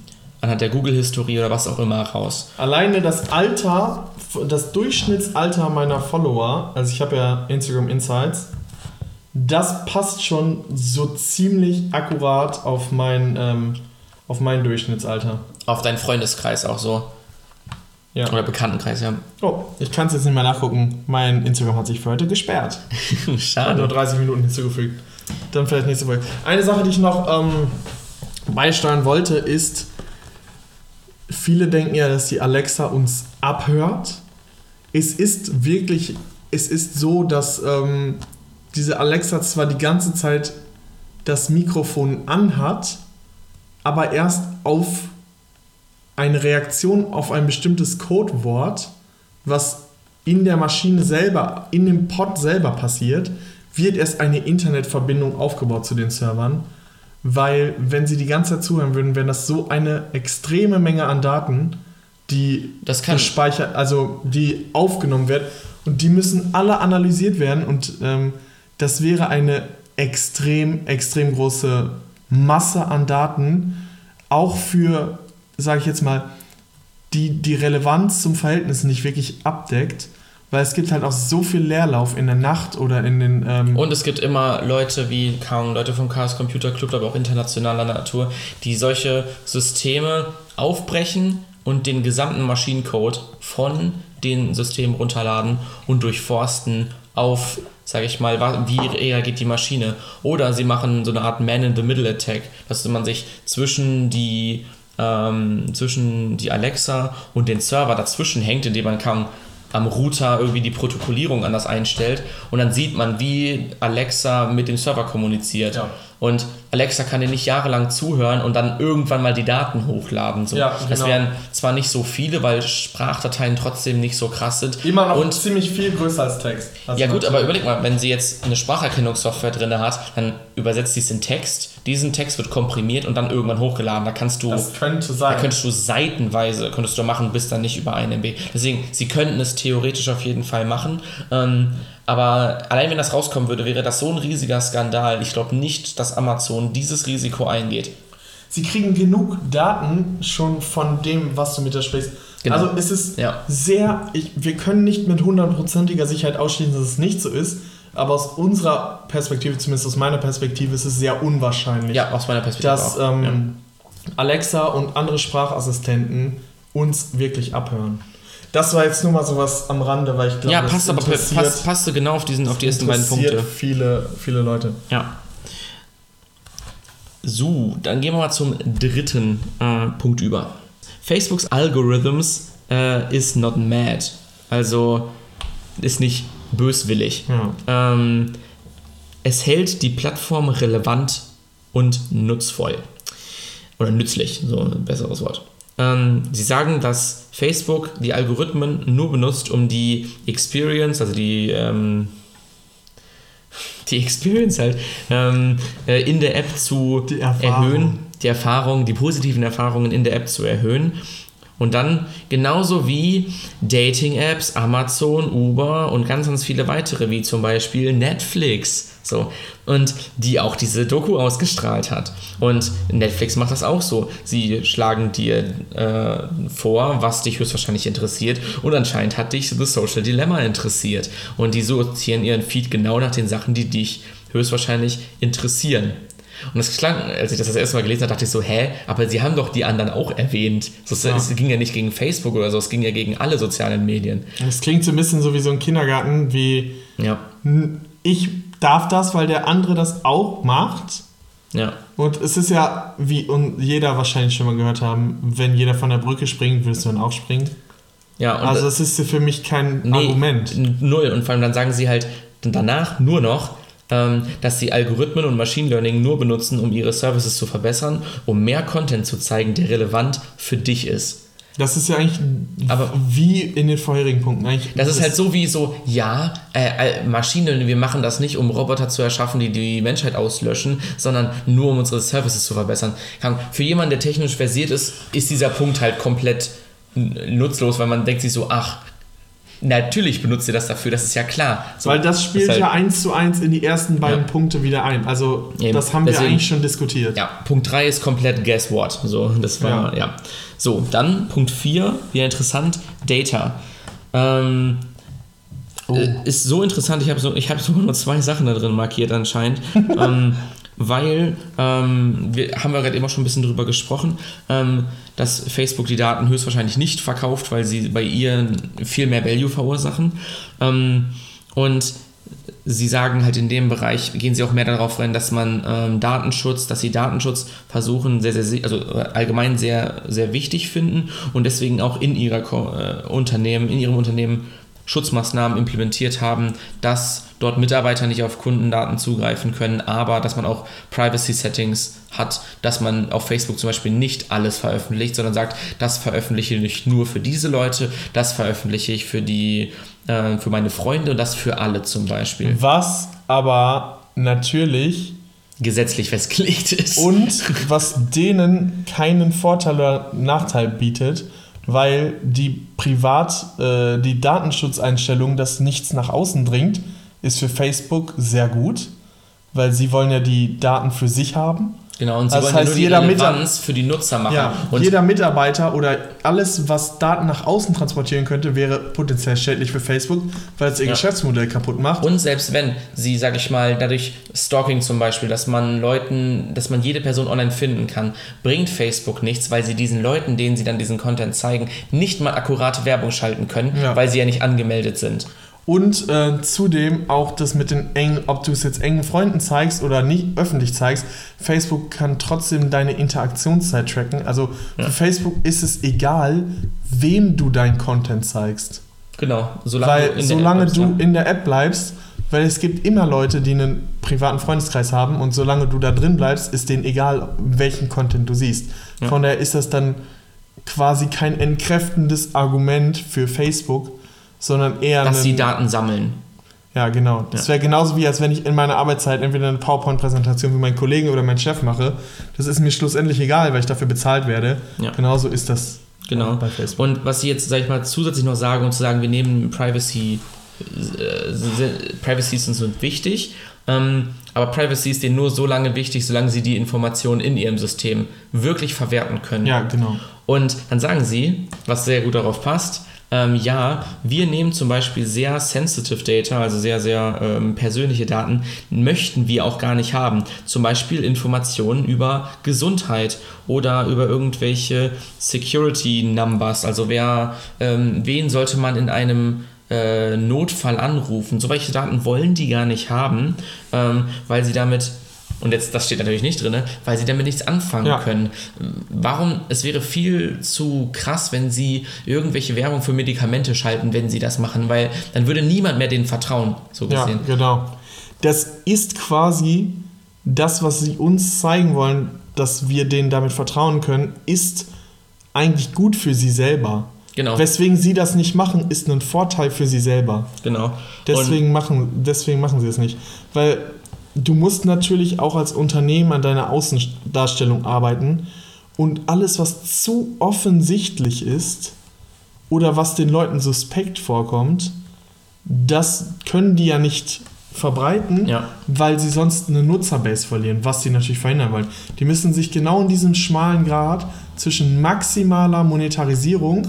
Speaker 2: anhand der Google-Historie oder was auch immer raus.
Speaker 1: Alleine das Alter, das Durchschnittsalter meiner Follower, also ich habe ja Instagram Insights, das passt schon so ziemlich akkurat auf mein, ähm, auf mein Durchschnittsalter.
Speaker 2: Auf deinen Freundeskreis auch so.
Speaker 1: Ja.
Speaker 2: Oder Bekanntenkreis, ja.
Speaker 1: Oh, ich kann es jetzt nicht mehr nachgucken. Mein Instagram hat sich für heute gesperrt. [LAUGHS] Hat nur
Speaker 2: Schade.
Speaker 1: 30 Minuten hinzugefügt. Dann vielleicht nächste Folge. Eine Sache, die ich noch ähm, beisteuern wollte, ist, viele denken ja, dass die Alexa uns abhört. Es ist wirklich, es ist so, dass ähm, diese Alexa zwar die ganze Zeit das Mikrofon anhat, aber erst auf eine Reaktion auf ein bestimmtes Codewort, was in der Maschine selber, in dem Pod selber passiert, wird erst eine Internetverbindung aufgebaut zu den Servern, weil wenn sie die ganze Zeit zuhören würden, wäre das so eine extreme Menge an Daten, die
Speaker 2: Das kann-
Speaker 1: gespeichert, also die aufgenommen wird und die müssen alle analysiert werden und ähm, das wäre eine extrem, extrem große Masse an Daten, auch für, sage ich jetzt mal, die die Relevanz zum Verhältnis nicht wirklich abdeckt, weil es gibt halt auch so viel Leerlauf in der Nacht oder in den... Ähm,
Speaker 2: Und es gibt immer Leute wie kaum Leute vom Chaos Computer Club, aber auch internationaler Natur, die solche Systeme aufbrechen und den gesamten Maschinencode von den Systemen runterladen und durchforsten auf, sage ich mal, wie reagiert die Maschine. Oder sie machen so eine Art Man-in-the-Middle-Attack, dass man sich zwischen die, ähm, zwischen die Alexa und den Server dazwischen hängt, indem man kann am Router irgendwie die Protokollierung anders einstellt und dann sieht man, wie Alexa mit dem Server kommuniziert.
Speaker 1: Ja.
Speaker 2: Und Alexa kann dir nicht jahrelang zuhören und dann irgendwann mal die Daten hochladen. So.
Speaker 1: Ja,
Speaker 2: Das
Speaker 1: genau.
Speaker 2: wären zwar nicht so viele, weil Sprachdateien trotzdem nicht so krass sind.
Speaker 1: immer noch
Speaker 2: und
Speaker 1: ziemlich viel größer als Text. Also
Speaker 2: ja gut, aber überleg mal, wenn sie jetzt eine Spracherkennungssoftware drin hat, dann übersetzt sie es in Text. Diesen Text wird komprimiert und dann irgendwann hochgeladen. Da kannst du
Speaker 1: Das könnte
Speaker 2: da
Speaker 1: sein.
Speaker 2: könntest du seitenweise, könntest du machen, bis dann nicht über 1 MB. Deswegen, sie könnten es theoretisch auf jeden Fall machen. Ähm, aber allein wenn das rauskommen würde, wäre das so ein riesiger Skandal. Ich glaube nicht, dass Amazon dieses Risiko eingeht.
Speaker 1: Sie kriegen genug Daten schon von dem, was du mit der sprichst.
Speaker 2: Genau.
Speaker 1: Also es ist
Speaker 2: Ja.
Speaker 1: sehr, ich, wir können nicht mit hundertprozentiger Sicherheit ausschließen, dass es nicht so ist, aber aus unserer Perspektive, zumindest aus meiner Perspektive, ist es sehr unwahrscheinlich,
Speaker 2: Ja, aus meiner Perspektive
Speaker 1: dass ähm, Alexa und andere Sprachassistenten uns wirklich abhören. Das war jetzt nur mal sowas am Rande, weil ich glaube,
Speaker 2: ja, passt aber passt, passte genau auf, diesen, auf die ersten beiden Punkte.
Speaker 1: Viele, viele Leute.
Speaker 2: Ja. So, dann gehen wir mal zum dritten äh, Punkt über. Facebooks Algorithms äh, is not mad. Also ist nicht böswillig.
Speaker 1: Ja.
Speaker 2: Ähm, es hält die Plattform relevant und nutzvoll. Oder nützlich, so ein besseres Wort. Ähm, sie sagen, dass Facebook die Algorithmen nur benutzt, um die Experience, also die, ähm, [LAUGHS] die Experience halt, ähm, äh, in der App zu
Speaker 1: Die
Speaker 2: erhöhen, die Erfahrung, die positiven Erfahrungen in der App zu erhöhen. Und dann genauso wie Dating-Apps, Amazon, Uber und ganz, ganz viele weitere, wie zum Beispiel Netflix. So. Und die auch diese Doku ausgestrahlt hat. Und Netflix macht das auch so. Sie schlagen dir äh, vor, was dich höchstwahrscheinlich interessiert. Und anscheinend hat dich The Social Dilemma interessiert. Und die sortieren ihren Feed genau nach den Sachen, die dich höchstwahrscheinlich interessieren. Und das klang, als ich das das erste Mal gelesen habe, dachte ich so, hä, aber sie haben doch die anderen auch erwähnt. So, es,
Speaker 1: Ja.
Speaker 2: es ging ja nicht gegen Facebook oder so, es ging ja gegen alle sozialen Medien.
Speaker 1: Es klingt so ein bisschen so wie so ein Kindergarten, wie
Speaker 2: Ja,
Speaker 1: "N- ich darf das, weil der andere das auch macht.
Speaker 2: ja.
Speaker 1: Und es ist ja, wie und jeder wahrscheinlich schon mal gehört haben, wenn jeder von der Brücke springt, willst du dann auch springen.
Speaker 2: Ja,
Speaker 1: Also es ist für mich kein
Speaker 2: Nee,
Speaker 1: Argument.
Speaker 2: Null. Und vor allem dann sagen sie halt danach nur noch, ähm, dass sie Algorithmen und Machine Learning nur benutzen, um ihre Services zu verbessern, um mehr Content zu zeigen, der relevant für dich ist.
Speaker 1: Das ist ja eigentlich
Speaker 2: Aber-
Speaker 1: wie in den vorherigen Punkten. Eigentlich
Speaker 2: Das ist halt so wie so, ja, äh, äh, Maschinen, wir machen das nicht, um Roboter zu erschaffen, die die Menschheit auslöschen, sondern nur um unsere Services zu verbessern. Für jemanden, der technisch versiert ist, ist dieser Punkt halt komplett nutzlos, weil man denkt sich so, ach, natürlich benutzt ihr das dafür, das ist ja klar. So,
Speaker 1: Weil das spielt
Speaker 2: halt-
Speaker 1: ja eins zu eins in die ersten beiden
Speaker 2: Ja.
Speaker 1: Punkte wieder ein. Also
Speaker 2: Eben.
Speaker 1: das haben wir
Speaker 2: Deswegen-
Speaker 1: eigentlich schon diskutiert.
Speaker 2: Ja, Punkt 3 ist komplett Guess What. So, das war, ja.
Speaker 1: Ja.
Speaker 2: So, dann Punkt 4, wieder interessant, Data. Ähm,
Speaker 1: Oh.
Speaker 2: äh, Ist so interessant, ich habe so, ich hab sogar nur zwei Sachen da drin markiert anscheinend. [LAUGHS] ähm, weil, ähm, wir haben wir gerade auch schon ein bisschen drüber gesprochen, ähm, dass Facebook die Daten höchstwahrscheinlich nicht verkauft, weil sie bei ihr viel mehr Value verursachen. Ähm, und sie sagen halt in dem Bereich, gehen sie auch mehr darauf rein, dass man ähm, Datenschutz, dass sie Datenschutz versuchen, sehr, sehr, also äh, allgemein sehr, sehr wichtig finden und deswegen auch in ihrer Ko äh, Unternehmen, in ihrem Unternehmen Schutzmaßnahmen implementiert haben, dass dort Mitarbeiter nicht auf Kundendaten zugreifen können, aber dass man auch Privacy-Settings hat, dass man auf Facebook zum Beispiel nicht alles veröffentlicht, sondern sagt, das veröffentliche ich nur für diese Leute, das veröffentliche ich für die, äh, für meine Freunde und das für alle zum Beispiel.
Speaker 1: Was aber natürlich
Speaker 2: Gesetzlich festgelegt ist.
Speaker 1: und was denen keinen Vorteil oder Nachteil bietet, weil die Privat, äh, die Datenschutzeinstellung, dass nichts nach außen dringt, ist für Facebook sehr gut, weil sie wollen ja die Daten für sich haben.
Speaker 2: Genau, und sie
Speaker 1: das
Speaker 2: wollen ja
Speaker 1: heißt,
Speaker 2: nur die
Speaker 1: jeder
Speaker 2: Relevanz für die Nutzer machen.
Speaker 1: Ja,
Speaker 2: und
Speaker 1: jeder Mitarbeiter oder alles, was Daten nach außen transportieren könnte, wäre potenziell schädlich für Facebook, weil es ihr
Speaker 2: Ja.
Speaker 1: Geschäftsmodell kaputt macht.
Speaker 2: Und selbst wenn sie, sag ich mal, dadurch Stalking zum Beispiel, dass man Leuten, dass man jede Person online finden kann, bringt Facebook nichts, weil sie diesen Leuten, denen sie dann diesen Content zeigen, nicht mal akkurate Werbung schalten können,
Speaker 1: Ja.
Speaker 2: weil sie ja nicht angemeldet sind.
Speaker 1: Und äh, zudem auch das mit den engen, ob du es jetzt engen Freunden zeigst oder nicht öffentlich zeigst, Facebook kann trotzdem deine Interaktionszeit tracken. Also
Speaker 2: Ja.
Speaker 1: für Facebook ist es egal, wem du dein Content zeigst.
Speaker 2: Genau, solange
Speaker 1: Weil
Speaker 2: du in der
Speaker 1: solange
Speaker 2: App
Speaker 1: du
Speaker 2: bleibst,
Speaker 1: in der App bleibst, weil es gibt immer Leute, die einen privaten Freundeskreis haben und solange du da drin bleibst, ist denen egal, welchen Content du siehst.
Speaker 2: Ja.
Speaker 1: Von daher ist das dann quasi kein entkräftendes Argument für Facebook, sondern eher
Speaker 2: dass sie Daten sammeln.
Speaker 1: ja, genau. Das wäre genauso wie, als wenn ich in meiner Arbeitszeit entweder eine PowerPoint-Präsentation für meinen Kollegen oder meinen Chef mache. Das ist mir schlussendlich egal, weil ich dafür bezahlt werde.
Speaker 2: Ja.
Speaker 1: Genauso ist das
Speaker 2: Genau.
Speaker 1: bei Facebook.
Speaker 2: Und was sie jetzt, sag ich mal, zusätzlich noch sagen, um zu sagen, wir nehmen Privacy, äh, sind- Privacies sind wichtig, ähm, aber Privacy ist denen nur so lange wichtig, solange sie die Informationen in ihrem System wirklich verwerten können.
Speaker 1: Ja, genau.
Speaker 2: Und dann sagen sie, was sehr gut darauf passt, ähm, ja, wir nehmen zum Beispiel sehr sensitive Data, also sehr, sehr ähm, persönliche Daten, möchten wir auch gar nicht haben. Zum Beispiel Informationen über Gesundheit oder über irgendwelche Security Numbers, also wer, ähm, wen sollte man in einem äh, Notfall anrufen. So welche Daten wollen die gar nicht haben, ähm, weil sie damit und jetzt, das steht natürlich nicht drin, weil sie damit nichts anfangen
Speaker 1: Ja.
Speaker 2: können. Warum? Es wäre viel zu krass, wenn sie irgendwelche Werbung für Medikamente schalten, wenn sie das machen, weil dann würde niemand mehr denen vertrauen, so
Speaker 1: Ja,
Speaker 2: gesehen.
Speaker 1: genau. Das ist quasi das, was sie uns zeigen wollen, dass wir denen damit vertrauen können, ist eigentlich gut für sie selber.
Speaker 2: Genau.
Speaker 1: Weswegen sie das nicht machen, ist ein Vorteil für sie selber.
Speaker 2: genau.
Speaker 1: Deswegen machen, deswegen machen sie es nicht. Weil du musst natürlich auch als Unternehmen an deiner Außendarstellung arbeiten und alles, was zu offensichtlich ist oder was den Leuten suspekt vorkommt, das können die ja nicht verbreiten,
Speaker 2: Ja.
Speaker 1: weil sie sonst eine Nutzerbase verlieren, was sie natürlich verhindern wollen. Die müssen sich genau in diesem schmalen Grad zwischen maximaler Monetarisierung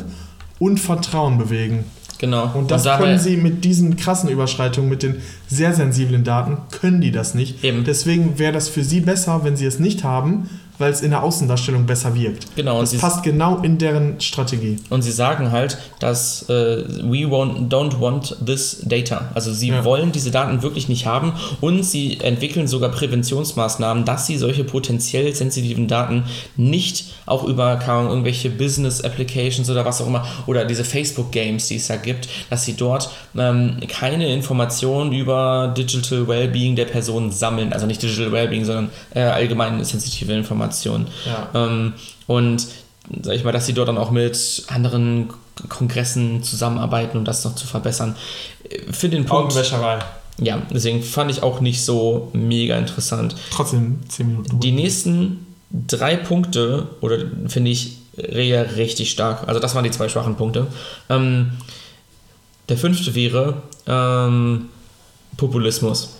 Speaker 1: und Vertrauen bewegen.
Speaker 2: Und, genau.
Speaker 1: Und das
Speaker 2: daher-
Speaker 1: können sie mit diesen krassen Überschreitungen, mit den sehr sensiblen Daten, können die das nicht.
Speaker 2: Eben.
Speaker 1: Deswegen wäre das für sie besser, wenn sie es nicht haben, weil es in der Außendarstellung besser wirkt.
Speaker 2: Genau, und
Speaker 1: Das passt genau in deren Strategie.
Speaker 2: Und sie sagen halt, dass äh, we want, don't want this data. Also sie
Speaker 1: Ja.
Speaker 2: wollen diese Daten wirklich nicht haben und sie entwickeln sogar Präventionsmaßnahmen, dass sie solche potenziell sensitiven Daten nicht auch über irgendwelche Business Applications oder was auch immer oder diese Facebook Games, die es da gibt, dass sie dort ähm, keine Informationen über Digital Wellbeing der Person sammeln. Also nicht Digital Wellbeing, sondern äh, allgemein sensitive Informationen.
Speaker 1: Ja.
Speaker 2: Ähm, und sag ich mal, dass sie dort dann auch mit anderen Kongressen zusammenarbeiten, um das noch zu verbessern. Finde den Punkt. Ja, deswegen fand ich auch nicht so mega interessant.
Speaker 1: Trotzdem 10 Minuten.
Speaker 2: Die nächsten drei Punkte, oder finde ich re- richtig stark. Also das waren die zwei schwachen Punkte. Ähm, der fünfte wäre ähm, Populismus.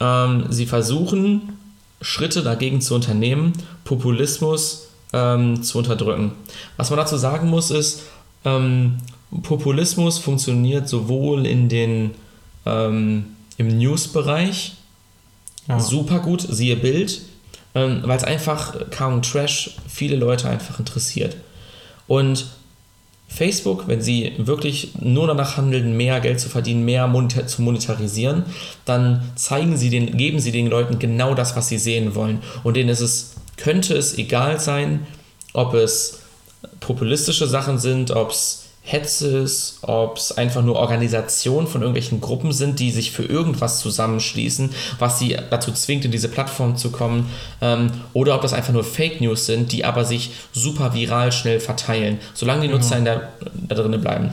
Speaker 2: Ähm, sie versuchen, Schritte dagegen zu unternehmen, Populismus ähm, zu unterdrücken. Was man dazu sagen muss, ist, ähm, Populismus funktioniert sowohl in den ähm, im News-Bereich
Speaker 1: Ja.
Speaker 2: super gut, siehe Bild, ähm, weil es einfach kaum Trash viele Leute einfach interessiert. Und Facebook, wenn sie wirklich nur danach handeln, mehr Geld zu verdienen, mehr monetar zu monetarisieren, dann zeigen sie den, geben sie den Leuten genau das, was sie sehen wollen. Und denen ist es, könnte es egal sein, ob es populistische Sachen sind, ob es Hetze ist, ob es einfach nur Organisationen von irgendwelchen Gruppen sind, die sich für irgendwas zusammenschließen, was sie dazu zwingt, in diese Plattform zu kommen, ähm, oder ob das einfach nur Fake News sind, die aber sich super viral schnell verteilen, solange die Nutzer in der, da drinnen bleiben.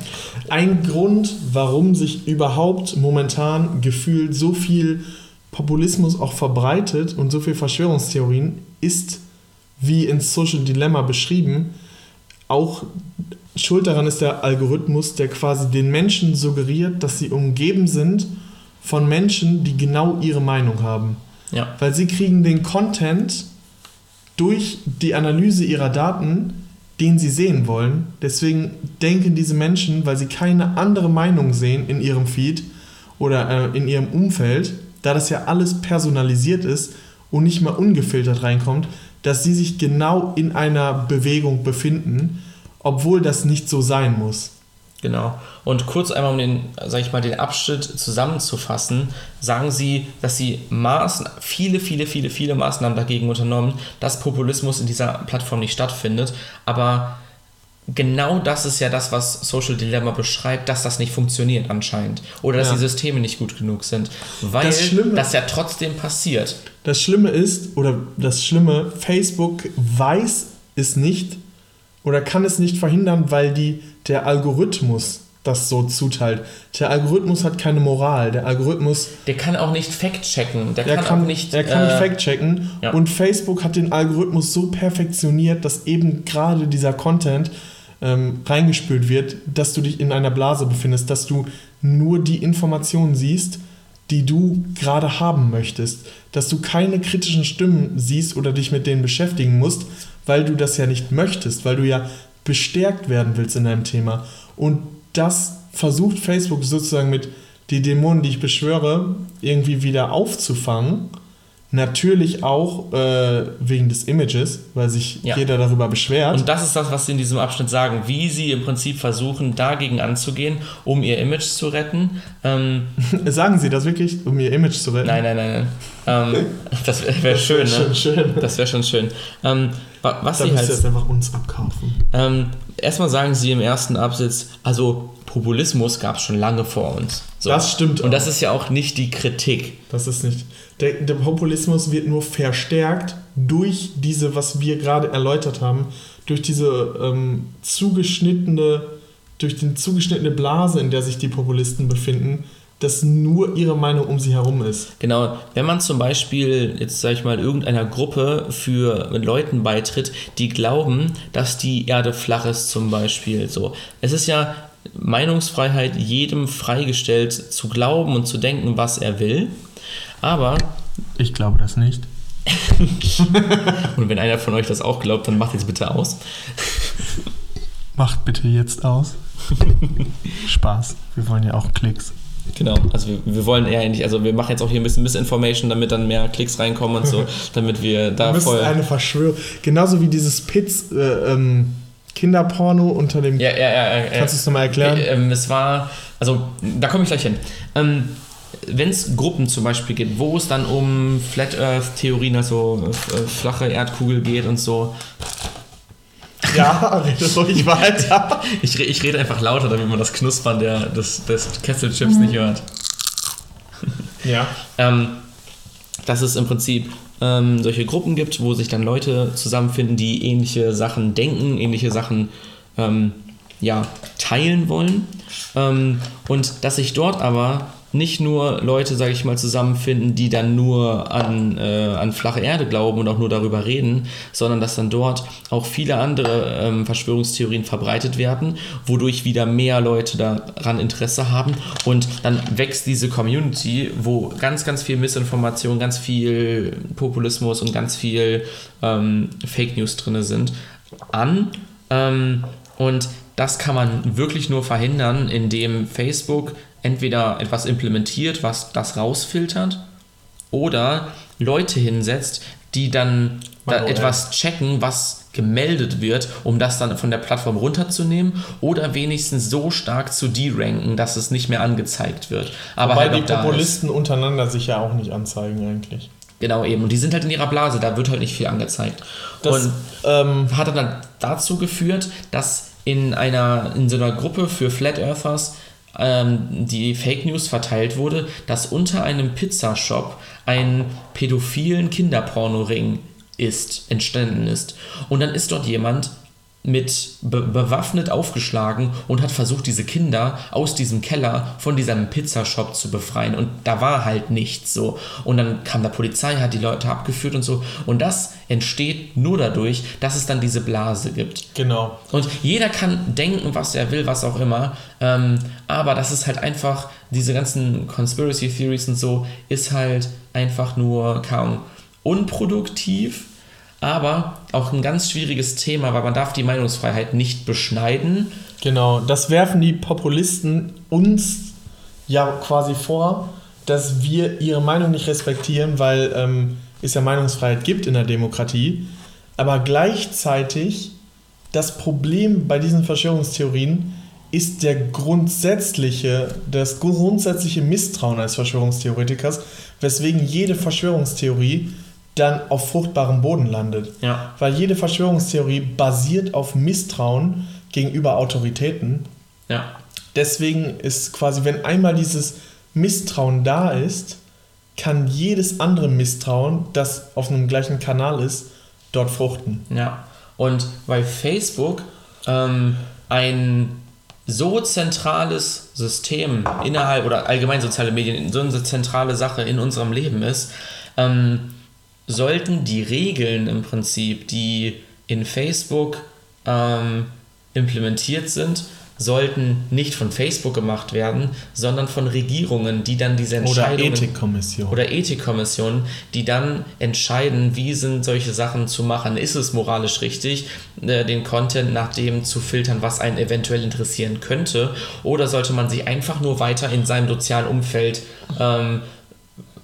Speaker 1: Ein Grund, warum sich überhaupt momentan gefühlt so viel Populismus auch verbreitet und so viel Verschwörungstheorien, ist, wie in Social Dilemma beschrieben, auch schuld daran ist der Algorithmus, der quasi den Menschen suggeriert, dass sie umgeben sind von Menschen, die genau ihre Meinung haben.
Speaker 2: Ja.
Speaker 1: Weil sie kriegen den Content durch die Analyse ihrer Daten, den sie sehen wollen. Deswegen denken diese Menschen, weil sie keine andere Meinung sehen in ihrem Feed oder äh, in ihrem Umfeld, da das ja alles personalisiert ist und nicht mal ungefiltert reinkommt, dass sie sich genau in einer Bewegung befinden, obwohl das nicht so sein muss.
Speaker 2: Genau. Und kurz einmal, um den, sag ich mal, den Abschnitt zusammenzufassen, sagen sie, dass sie Maßen, viele, viele, viele, viele Maßnahmen dagegen unternommen, dass Populismus in dieser Plattform nicht stattfindet. Aber genau das ist ja das, was Social Dilemma beschreibt, dass das nicht funktioniert anscheinend. Oder dass
Speaker 1: Ja.
Speaker 2: die Systeme nicht gut genug sind. Weil
Speaker 1: Das Schlimme-
Speaker 2: das ja trotzdem passiert.
Speaker 1: Das Schlimme ist, oder das Schlimme, Facebook weiß es nicht oder kann es nicht verhindern, weil die, der Algorithmus das so zuteilt. Der Algorithmus hat keine Moral. Der Algorithmus,
Speaker 2: Der kann auch nicht fact-checken. Der,
Speaker 1: er
Speaker 2: kann,
Speaker 1: kann,
Speaker 2: auch nicht.
Speaker 1: er kann nicht
Speaker 2: äh,
Speaker 1: fact-checken.
Speaker 2: ja.
Speaker 1: Und Facebook hat den Algorithmus so perfektioniert, dass eben gerade dieser Content ähm, reingespült wird, dass du dich in einer Blase befindest, dass du nur die Informationen siehst, die du gerade haben möchtest. Dass du keine kritischen Stimmen siehst oder dich mit denen beschäftigen musst, weil du das ja nicht möchtest, weil du ja bestärkt werden willst in deinem Thema. Und das versucht Facebook sozusagen mit die Dämonen, die ich beschwöre, irgendwie wieder aufzufangen. Natürlich auch äh, wegen des Images, weil sich
Speaker 2: Ja.
Speaker 1: jeder darüber beschwert.
Speaker 2: Und das ist das, was sie in diesem Abschnitt sagen, wie sie im Prinzip versuchen, dagegen anzugehen, um ihr Image zu retten. Ähm, [LAUGHS]
Speaker 1: Sagen Sie das wirklich, um ihr Image zu retten?
Speaker 2: nein, nein, nein, nein. Ähm, das wäre wär schön, ne?
Speaker 1: Schon schön.
Speaker 2: Das wäre schon schön. Ähm, wa- was
Speaker 1: Da
Speaker 2: sie halt.
Speaker 1: jetzt einfach uns abkaufen.
Speaker 2: Ähm, erstmal sagen sie im ersten Absatz, also Populismus gab es schon lange vor uns. So.
Speaker 1: Das stimmt
Speaker 2: Und das
Speaker 1: auch.
Speaker 2: ist ja auch nicht die Kritik.
Speaker 1: Das ist nicht. Der, der Populismus wird nur verstärkt durch diese, was wir gerade erläutert haben, durch diese ähm, zugeschnittene, durch den zugeschnittene Blase, in der sich die Populisten befinden, dass nur ihre Meinung um sie herum ist.
Speaker 2: Genau, wenn man zum Beispiel, jetzt sage ich mal, irgendeiner Gruppe für Leuten beitritt, die glauben, dass die Erde flach ist zum Beispiel. So. Es ist ja Meinungsfreiheit jedem freigestellt zu glauben und zu denken, was er will. Aber,
Speaker 1: Ich glaube das nicht. [LAUGHS]
Speaker 2: und wenn einer von euch das auch glaubt, dann macht jetzt bitte aus.
Speaker 1: Macht bitte jetzt aus. [LAUGHS] Spaß. Wir wollen ja auch Klicks.
Speaker 2: Genau, also wir, wir wollen eher nicht, also wir machen jetzt auch hier ein bisschen Misinformation, damit dann mehr Klicks reinkommen und so, [LAUGHS] damit wir da
Speaker 1: bist
Speaker 2: voll...
Speaker 1: eine Verschwörung. Genauso wie dieses Pitz äh, ähm, Kinderporno unter dem.
Speaker 2: Ja, ja, ja.
Speaker 1: Kannst du es nochmal erklären?
Speaker 2: Äh, ähm, es war, also da komme ich gleich hin. Ähm, Wenn es Gruppen zum Beispiel geht, wo es dann um Flat Earth Theorien, also äh, flache Erdkugel geht und so.
Speaker 1: Ja, [LAUGHS] rede ruhig weiter.
Speaker 2: Ich, re- ich rede einfach lauter, damit man das Knuspern der, des, des Kesselchips nicht hört. [LAUGHS]
Speaker 1: Ja.
Speaker 2: Ähm, dass es im Prinzip ähm, solche Gruppen gibt, wo sich dann Leute zusammenfinden, die ähnliche Sachen denken, ähnliche Sachen ähm, ja, teilen wollen. Ähm, und dass sich dort aber nicht nur Leute, sage ich mal, zusammenfinden, die dann nur an, äh, an flache Erde glauben und auch nur darüber reden, sondern dass dann dort auch viele andere ähm, Verschwörungstheorien verbreitet werden, wodurch wieder mehr Leute daran Interesse haben und dann wächst diese Community, wo ganz, ganz viel Missinformation, ganz viel Populismus und ganz viel ähm, Fake News drin sind, an. Ähm, und das kann man wirklich nur verhindern, indem Facebook entweder etwas implementiert, was das rausfiltert, oder Leute hinsetzt, die dann da etwas checken, was gemeldet wird, um das dann von der Plattform runterzunehmen oder wenigstens so stark zu deranken, dass es nicht mehr angezeigt wird. Aber
Speaker 1: Wobei halt die Populisten untereinander sich ja auch nicht anzeigen eigentlich.
Speaker 2: Genau eben. Und die sind halt in ihrer Blase, da wird halt nicht viel angezeigt. Das, und ähm, hat dann dazu geführt, dass in einer in so einer Gruppe für Flat Earthers ähm, die Fake News verteilt wurde, dass unter einem Pizzashop ein pädophilen Kinderpornoring ist, entstanden ist. Und dann ist dort jemand mit be bewaffnet aufgeschlagen und hat versucht, diese Kinder aus diesem Keller von diesem Pizzashop zu befreien. Und da war halt nichts so. Und dann kam der Polizei, hat die Leute abgeführt und so. Und das entsteht nur dadurch, dass es dann diese Blase gibt.
Speaker 1: Genau.
Speaker 2: Und jeder kann denken, was er will, was auch immer. Ähm, aber das ist halt einfach, diese ganzen Conspiracy Theories und so, ist halt einfach nur kaum unproduktiv aber auch ein ganz schwieriges Thema, weil man darf die Meinungsfreiheit nicht beschneiden.
Speaker 1: Genau, das werfen die Populisten uns ja quasi vor, dass wir ihre Meinung nicht respektieren, weil ähm, es ja Meinungsfreiheit gibt in der Demokratie. Aber gleichzeitig das Problem bei diesen Verschwörungstheorien ist der grundsätzliche, das grundsätzliche Misstrauen als Verschwörungstheoretikers, weswegen jede Verschwörungstheorie dann auf fruchtbarem Boden landet.
Speaker 2: Ja.
Speaker 1: Weil jede Verschwörungstheorie basiert auf Misstrauen gegenüber Autoritäten.
Speaker 2: Ja.
Speaker 1: Deswegen ist quasi, wenn einmal dieses Misstrauen da ist, kann jedes andere Misstrauen, das auf einem gleichen Kanal ist, dort fruchten.
Speaker 2: Ja. Und weil Facebook ähm, ein so zentrales System innerhalb oder allgemein soziale Medien so eine zentrale Sache in unserem Leben ist, ähm, sollten die Regeln im Prinzip, die in Facebook ähm, implementiert sind, sollten nicht von Facebook gemacht werden, sondern von Regierungen, die dann diese Entscheidungen...
Speaker 1: Oder Ethikkommissionen.
Speaker 2: Oder Ethikkommissionen, die dann entscheiden, wie sind solche Sachen zu machen. Ist es moralisch richtig, äh, den Content nach dem zu filtern, was einen eventuell interessieren könnte? Oder sollte man sich einfach nur weiter in seinem sozialen Umfeld ähm,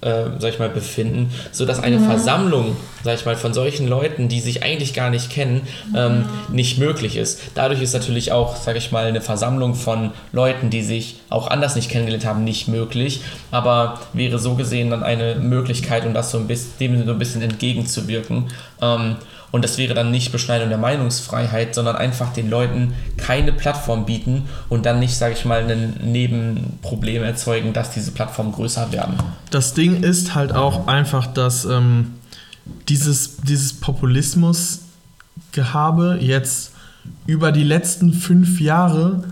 Speaker 2: äh, sag ich mal, befinden, sodass eine mhm. Versammlung, sag ich mal, von solchen Leuten, die sich eigentlich gar nicht kennen, ähm, nicht möglich ist. Dadurch ist natürlich auch, sag ich mal, eine Versammlung von Leuten, die sich auch anders nicht kennengelernt haben, nicht möglich, aber wäre so gesehen dann eine Möglichkeit, um das so ein bisschen, dem so ein bisschen entgegenzuwirken. Ähm, und das wäre dann nicht Beschneidung der Meinungsfreiheit, sondern einfach den Leuten keine Plattform bieten und dann nicht, sage ich mal, ein Nebenproblem erzeugen, dass diese Plattformen größer werden.
Speaker 1: Das Ding ist halt auch einfach, dass ähm, dieses, dieses Populismusgehabe jetzt über die letzten fünf Jahre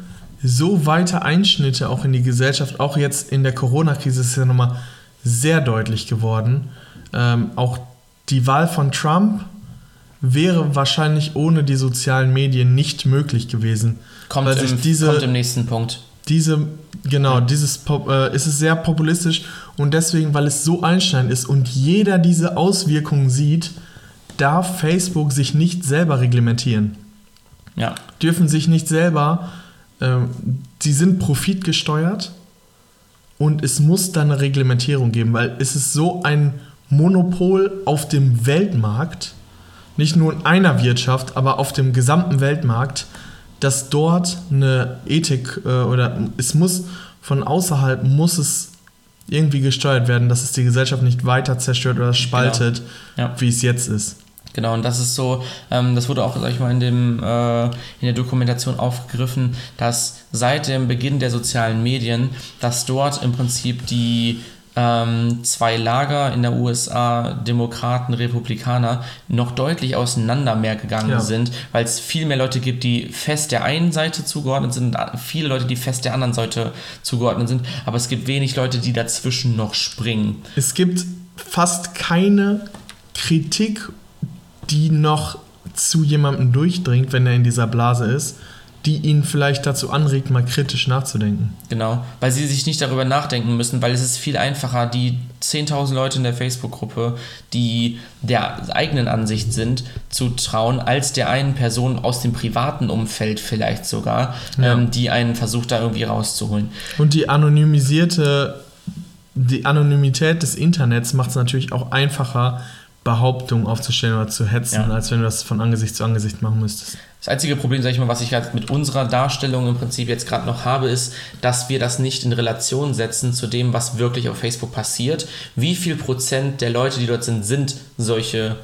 Speaker 1: so weite Einschnitte auch in die Gesellschaft, auch jetzt in der Corona-Krise ist ja nochmal sehr deutlich geworden. Ähm, auch die Wahl von Trump wäre wahrscheinlich ohne die sozialen Medien nicht möglich gewesen.
Speaker 2: Kommt, weil im, diese, kommt im nächsten Punkt.
Speaker 1: Diese, genau, dieses äh, ist es sehr populistisch und deswegen, weil es so einschneidend ist und jeder diese Auswirkungen sieht, darf Facebook sich nicht selber reglementieren.
Speaker 2: Ja.
Speaker 1: Dürfen sich nicht selber, äh, sie sind profitgesteuert und es muss dann eine Reglementierung geben, weil es ist so ein Monopol auf dem Weltmarkt, nicht nur in einer Wirtschaft, aber auf dem gesamten Weltmarkt, dass dort eine Ethik äh, oder es muss von außerhalb muss es irgendwie gesteuert werden, dass es die Gesellschaft nicht weiter zerstört oder spaltet, genau. ja. wie es jetzt ist.
Speaker 2: Genau, und das ist so, ähm, das wurde auch, sag ich mal, in, dem, äh, in der Dokumentation aufgegriffen, dass seit dem Beginn der sozialen Medien, dass dort im Prinzip die ähm, zwei Lager in der USA, Demokraten, Republikaner, noch deutlich auseinander mehr gegangen
Speaker 1: Ja.
Speaker 2: sind, weil es viel mehr Leute gibt, die fest der einen Seite zugeordnet sind, und viele Leute, die fest der anderen Seite zugeordnet sind, aber es gibt wenig Leute, die dazwischen noch springen.
Speaker 1: Es gibt fast keine Kritik, die noch zu jemandem durchdringt, wenn er in dieser Blase ist, die ihn vielleicht dazu anregt, mal kritisch nachzudenken.
Speaker 2: Genau, weil sie sich nicht darüber nachdenken müssen, weil es ist viel einfacher, die 10.000 Leute in der Facebook-Gruppe, die der eigenen Ansicht sind, zu trauen, als der einen Person aus dem privaten Umfeld vielleicht sogar,
Speaker 1: Ja.
Speaker 2: ähm, die einen versucht, da irgendwie rauszuholen.
Speaker 1: Und die anonymisierte, die Anonymität des Internets macht es natürlich auch einfacher, Behauptungen aufzustellen oder zu hetzen,
Speaker 2: Ja.
Speaker 1: als wenn du das von Angesicht zu Angesicht machen müsstest.
Speaker 2: Das einzige Problem, sag ich mal, was ich halt mit unserer Darstellung im Prinzip jetzt gerade noch habe, ist, dass wir das nicht in Relation setzen zu dem, was wirklich auf Facebook passiert. Wie viel Prozent der Leute, die dort sind, sind solche,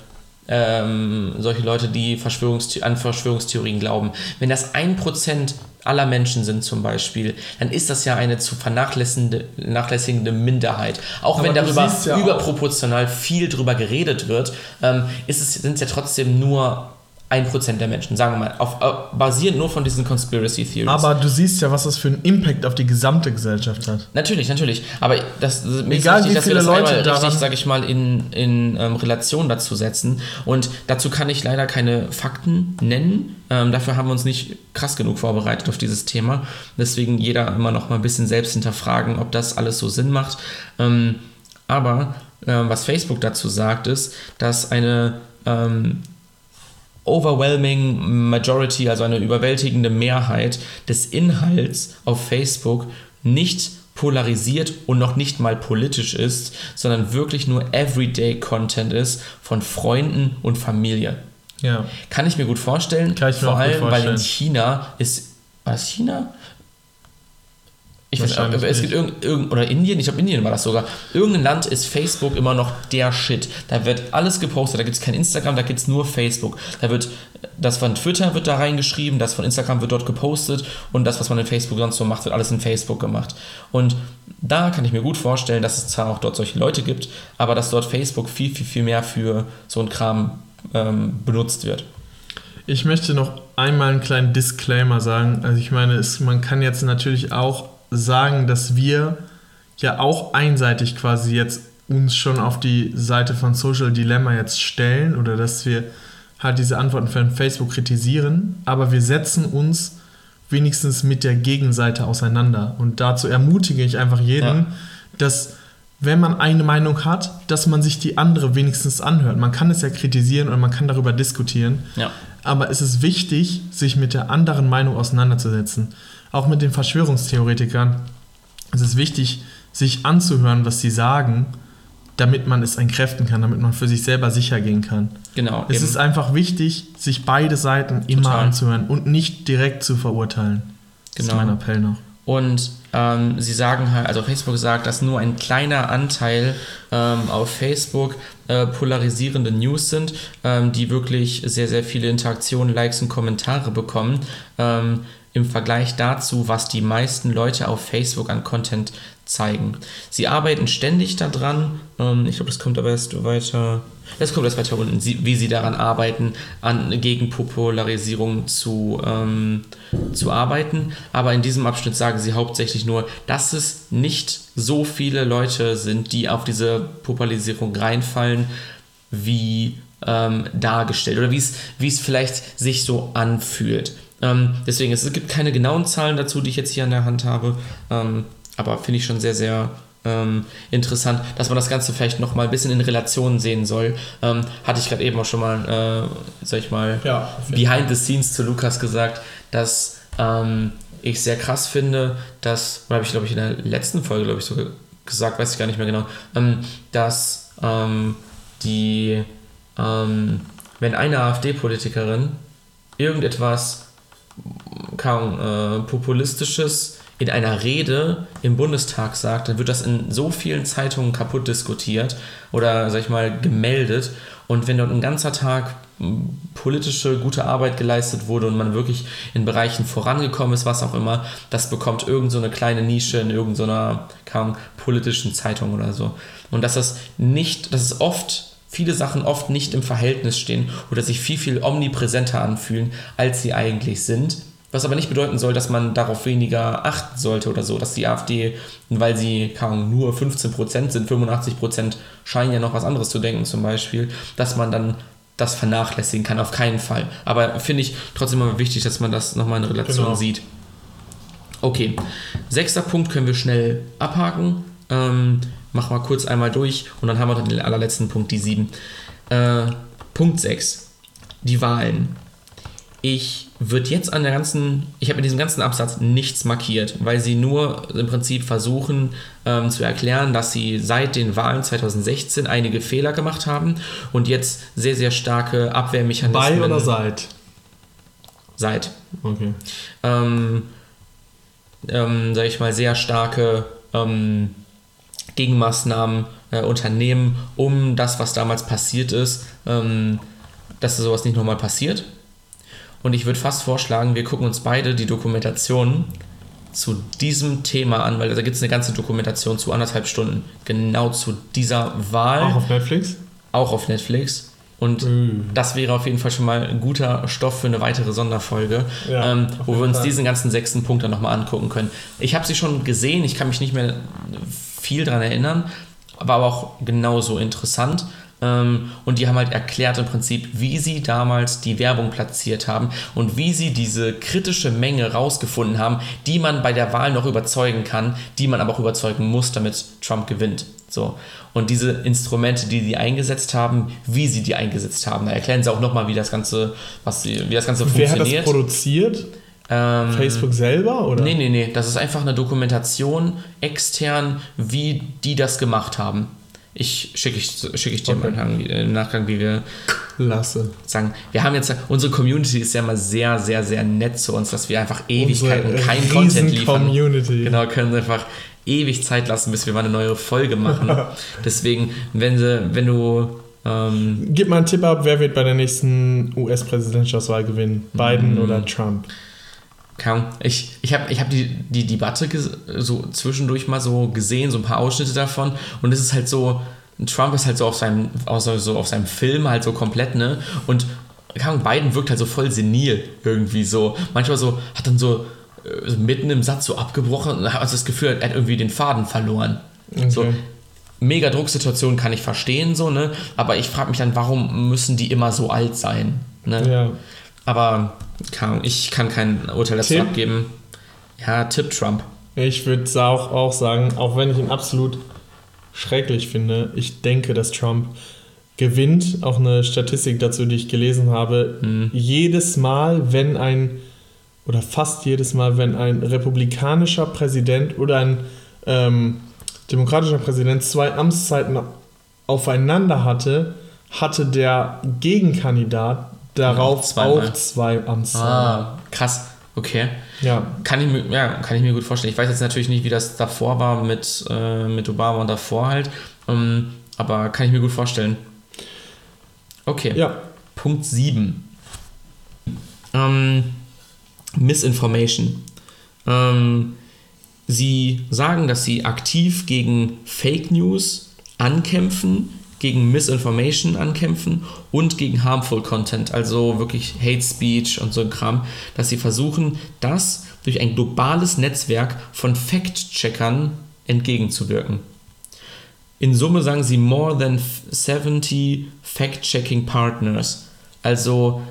Speaker 2: ähm, solche Leute, die Verschwörungsthi an Verschwörungstheorien glauben. Wenn das ein Prozent aller Menschen sind zum Beispiel, dann ist das ja eine zu vernachlässigende, Minderheit. Auch
Speaker 1: Aber
Speaker 2: wenn darüber
Speaker 1: ja auch-
Speaker 2: überproportional viel drüber geredet wird, ähm, ist es, sind es ja trotzdem nur ein Prozent der Menschen, sagen wir mal, auf, auf, basierend nur von diesen Conspiracy Theories.
Speaker 1: Aber du siehst ja, was das für einen Impact auf die gesamte Gesellschaft hat.
Speaker 2: Natürlich, natürlich. Aber das, mir
Speaker 1: Egal,
Speaker 2: ist wichtig,
Speaker 1: wie
Speaker 2: dass wir
Speaker 1: viele
Speaker 2: das
Speaker 1: Leute daran-
Speaker 2: richtig, sag ich mal, in, in ähm, Relation dazu setzen. Und dazu kann ich leider keine Fakten nennen. Ähm, dafür haben wir uns nicht krass genug vorbereitet auf dieses Thema. Deswegen jeder immer noch mal ein bisschen selbst hinterfragen, ob das alles so Sinn macht. Ähm, aber ähm, was Facebook dazu sagt, ist, dass eine ähm, overwhelming majority, also eine überwältigende Mehrheit des Inhalts auf Facebook nicht polarisiert und noch nicht mal politisch ist, sondern wirklich nur everyday Content ist von Freunden und Familie.
Speaker 1: Ja.
Speaker 2: Kann ich mir gut vorstellen,
Speaker 1: Kann ich mir
Speaker 2: vor allem, weil in
Speaker 1: vorstellen.
Speaker 2: China ist, war es China? Ich weiß, aber es gibt irgend, irgend, oder Indien, ich glaube Indien war das sogar. Irgendein Land ist Facebook immer noch der Shit. Da wird alles gepostet, da gibt es kein Instagram, da gibt es nur Facebook. Da wird das von Twitter wird da reingeschrieben, das von Instagram wird dort gepostet und das, was man in Facebook sonst so macht, wird alles in Facebook gemacht. Und da kann ich mir gut vorstellen, dass es zwar auch dort solche Leute gibt, aber dass dort Facebook viel, viel, viel mehr für so ein Kram ähm, benutzt wird.
Speaker 1: Ich möchte noch einmal einen kleinen Disclaimer sagen. Also ich meine, es, man kann jetzt natürlich auch sagen, dass wir ja auch einseitig quasi jetzt uns schon auf die Seite von Social Dilemma jetzt stellen oder dass wir halt diese Antworten von Facebook kritisieren, aber wir setzen uns wenigstens mit der Gegenseite auseinander. Und dazu ermutige ich einfach jeden,
Speaker 2: Ja.
Speaker 1: dass wenn man eine Meinung hat, dass man sich die andere wenigstens anhört. Man kann es ja kritisieren und man kann darüber diskutieren,
Speaker 2: Ja.
Speaker 1: aber es ist wichtig, sich mit der anderen Meinung auseinanderzusetzen. Auch mit den Verschwörungstheoretikern. Es ist wichtig, sich anzuhören, was sie sagen, damit man es entkräften kann, damit man für sich selber sicher gehen kann.
Speaker 2: Genau.
Speaker 1: Es
Speaker 2: eben.
Speaker 1: ist einfach wichtig, sich beide Seiten immer
Speaker 2: Total.
Speaker 1: anzuhören und nicht direkt zu verurteilen. Das
Speaker 2: Genau.
Speaker 1: ist mein Appell noch.
Speaker 2: Und ähm, sie sagen halt, also Facebook sagt, dass nur ein kleiner Anteil ähm, auf Facebook äh, polarisierende News sind, ähm, die wirklich sehr, sehr viele Interaktionen, Likes und Kommentare bekommen. Im Vergleich dazu, was die meisten Leute auf Facebook an Content zeigen. Sie arbeiten ständig daran, ähm, ich glaube, das kommt aber erst weiter, das kommt erst weiter unten, wie sie daran arbeiten, an Gegenpopularisierung zu, ähm, zu arbeiten. Aber in diesem Abschnitt sagen sie hauptsächlich nur, dass es nicht so viele Leute sind, die auf diese Popularisierung reinfallen, wie ähm, dargestellt oder wie es vielleicht sich so anfühlt. Ähm, deswegen, es gibt keine genauen Zahlen dazu, die ich jetzt hier an der Hand habe, ähm, aber finde ich schon sehr, sehr ähm, interessant, dass man das Ganze vielleicht noch mal ein bisschen in Relation sehen soll. Ähm, hatte ich gerade eben auch schon mal, äh, sag ich mal,
Speaker 1: Ja,
Speaker 2: behind the scenes zu Lukas gesagt, dass ähm, ich sehr krass finde, dass, oder habe ich glaube ich in der letzten Folge, glaube ich, sogar gesagt, weiß ich gar nicht mehr genau, ähm, dass ähm, die, ähm, wenn eine AfD-Politikerin irgendetwas kaum äh, populistisches in einer Rede im Bundestag sagt, dann wird das in so vielen Zeitungen kaputt diskutiert oder, sag ich mal, gemeldet. Und wenn dort ein ganzer Tag politische gute Arbeit geleistet wurde und man wirklich in Bereichen vorangekommen ist, was auch immer, das bekommt irgend so eine kleine Nische in irgendeiner so politischen Zeitung oder so. Und dass das nicht, dass es oft viele Sachen oft nicht im Verhältnis stehen oder sich viel, viel omnipräsenter anfühlen, als sie eigentlich sind. Was aber nicht bedeuten soll, dass man darauf weniger achten sollte oder so, dass die AfD, weil sie kann, nur 15% sind, 85% scheinen ja noch was anderes zu denken zum Beispiel, dass man dann das vernachlässigen kann, auf keinen Fall. Aber finde ich trotzdem immer wichtig, dass man das nochmal in Relation genau. sieht. Okay, sechster Punkt können wir schnell abhaken. Ähm, mach mal kurz einmal durch und dann haben wir den allerletzten Punkt, die sieben. Äh, Punkt 6. Die Wahlen. Ich würde jetzt an der ganzen, ich habe in diesem ganzen Absatz nichts markiert, weil sie nur im Prinzip versuchen ähm, zu erklären, dass sie seit den Wahlen 2016 einige Fehler gemacht haben und jetzt sehr, sehr starke Abwehrmechanismen.
Speaker 1: Bei oder seit?
Speaker 2: Seit.
Speaker 1: Okay.
Speaker 2: Ähm, ähm, sag ich mal, sehr starke ähm, Gegenmaßnahmen äh, unternehmen, um das, was damals passiert ist, ähm, dass sowas nicht nochmal passiert. Und ich würde fast vorschlagen, wir gucken uns beide die Dokumentation zu diesem Thema an, weil da gibt es eine ganze Dokumentation zu anderthalb Stunden, genau zu dieser Wahl.
Speaker 1: Auch auf Netflix?
Speaker 2: Auch auf Netflix. Und mm. das wäre auf jeden Fall schon mal ein guter Stoff für eine weitere Sonderfolge, ja, ähm, wo wir uns Fall. diesen ganzen sechsten Punkt dann nochmal angucken können. Ich habe sie schon gesehen, ich kann mich nicht mehr viel daran erinnern, war aber auch genauso interessant. Ähm, und die haben halt erklärt im Prinzip, wie sie damals die Werbung platziert haben und wie sie diese kritische Menge rausgefunden haben, die man bei der Wahl noch überzeugen kann, die man aber auch überzeugen muss, damit Trump gewinnt. So. Und diese Instrumente, die sie eingesetzt haben, wie sie die eingesetzt haben, da erklären sie auch nochmal, wie das Ganze, was sie, wie das Ganze
Speaker 1: Wer funktioniert. Wer hat das produziert?
Speaker 2: Ähm,
Speaker 1: Facebook selber? Oder?
Speaker 2: Nee, nee, nee. Das ist einfach eine Dokumentation extern, wie die das gemacht haben. Ich schicke ich, schick ich dir okay. mal im Nachgang, wie wir
Speaker 1: Klasse.
Speaker 2: sagen. Wir haben jetzt, unsere Community ist ja immer sehr, sehr, sehr nett zu uns, dass wir einfach Ewigkeiten keinen Content liefern.
Speaker 1: Community.
Speaker 2: Genau, können sie einfach ewig Zeit lassen, bis wir mal eine neue Folge machen. [LAUGHS] Deswegen, wenn, sie, wenn du ähm,
Speaker 1: Gib mal einen Tipp ab, wer wird bei der nächsten US-Präsidentschaftswahl gewinnen? Biden mm. oder Trump?
Speaker 2: Ich, ich habe ich hab die, die Debatte so zwischendurch mal so gesehen, so ein paar Ausschnitte davon. Und es ist halt so, Trump ist halt so auf seinem, also so auf seinem Film halt so komplett, ne? Und Biden wirkt halt so voll senil irgendwie so. Manchmal so, hat dann so, äh, so mitten im Satz so abgebrochen und hat also das Gefühl, er hat irgendwie den Faden verloren. Okay. So, mega Drucksituation kann ich verstehen, so, ne? Aber ich frage mich dann, warum müssen die immer so alt sein? Ne?
Speaker 1: Ja.
Speaker 2: Aber kann, ich kann kein Urteil dazu Tipp. abgeben. Ja, Tipp Trump.
Speaker 1: Ich würde auch, auch sagen, auch wenn ich ihn absolut schrecklich finde, ich denke, dass Trump gewinnt. Auch eine Statistik dazu, die ich gelesen habe. Mhm. Jedes Mal, wenn ein, oder fast jedes Mal, wenn ein republikanischer Präsident oder ein ähm, demokratischer Präsident zwei Amtszeiten aufeinander hatte, hatte der Gegenkandidat darauf ja, auch zwei Amtszeiten.
Speaker 2: Ah, krass. Okay.
Speaker 1: Ja.
Speaker 2: Kann ich, mir, ja, kann ich mir gut vorstellen. Ich weiß jetzt natürlich nicht, wie das davor war mit, äh, mit Obama und davor halt. Ähm, aber kann ich mir gut vorstellen. Okay.
Speaker 1: Ja.
Speaker 2: Punkt 7. Ähm, Misinformation. Ähm, sie sagen, dass sie aktiv gegen Fake News ankämpfen, gegen Misinformation ankämpfen und gegen harmful Content, also wirklich Hate Speech und so ein Kram, dass sie versuchen, das durch ein globales Netzwerk von Fact-Checkern entgegenzuwirken. In Summe sagen sie more than 70 Fact-Checking Partners. Also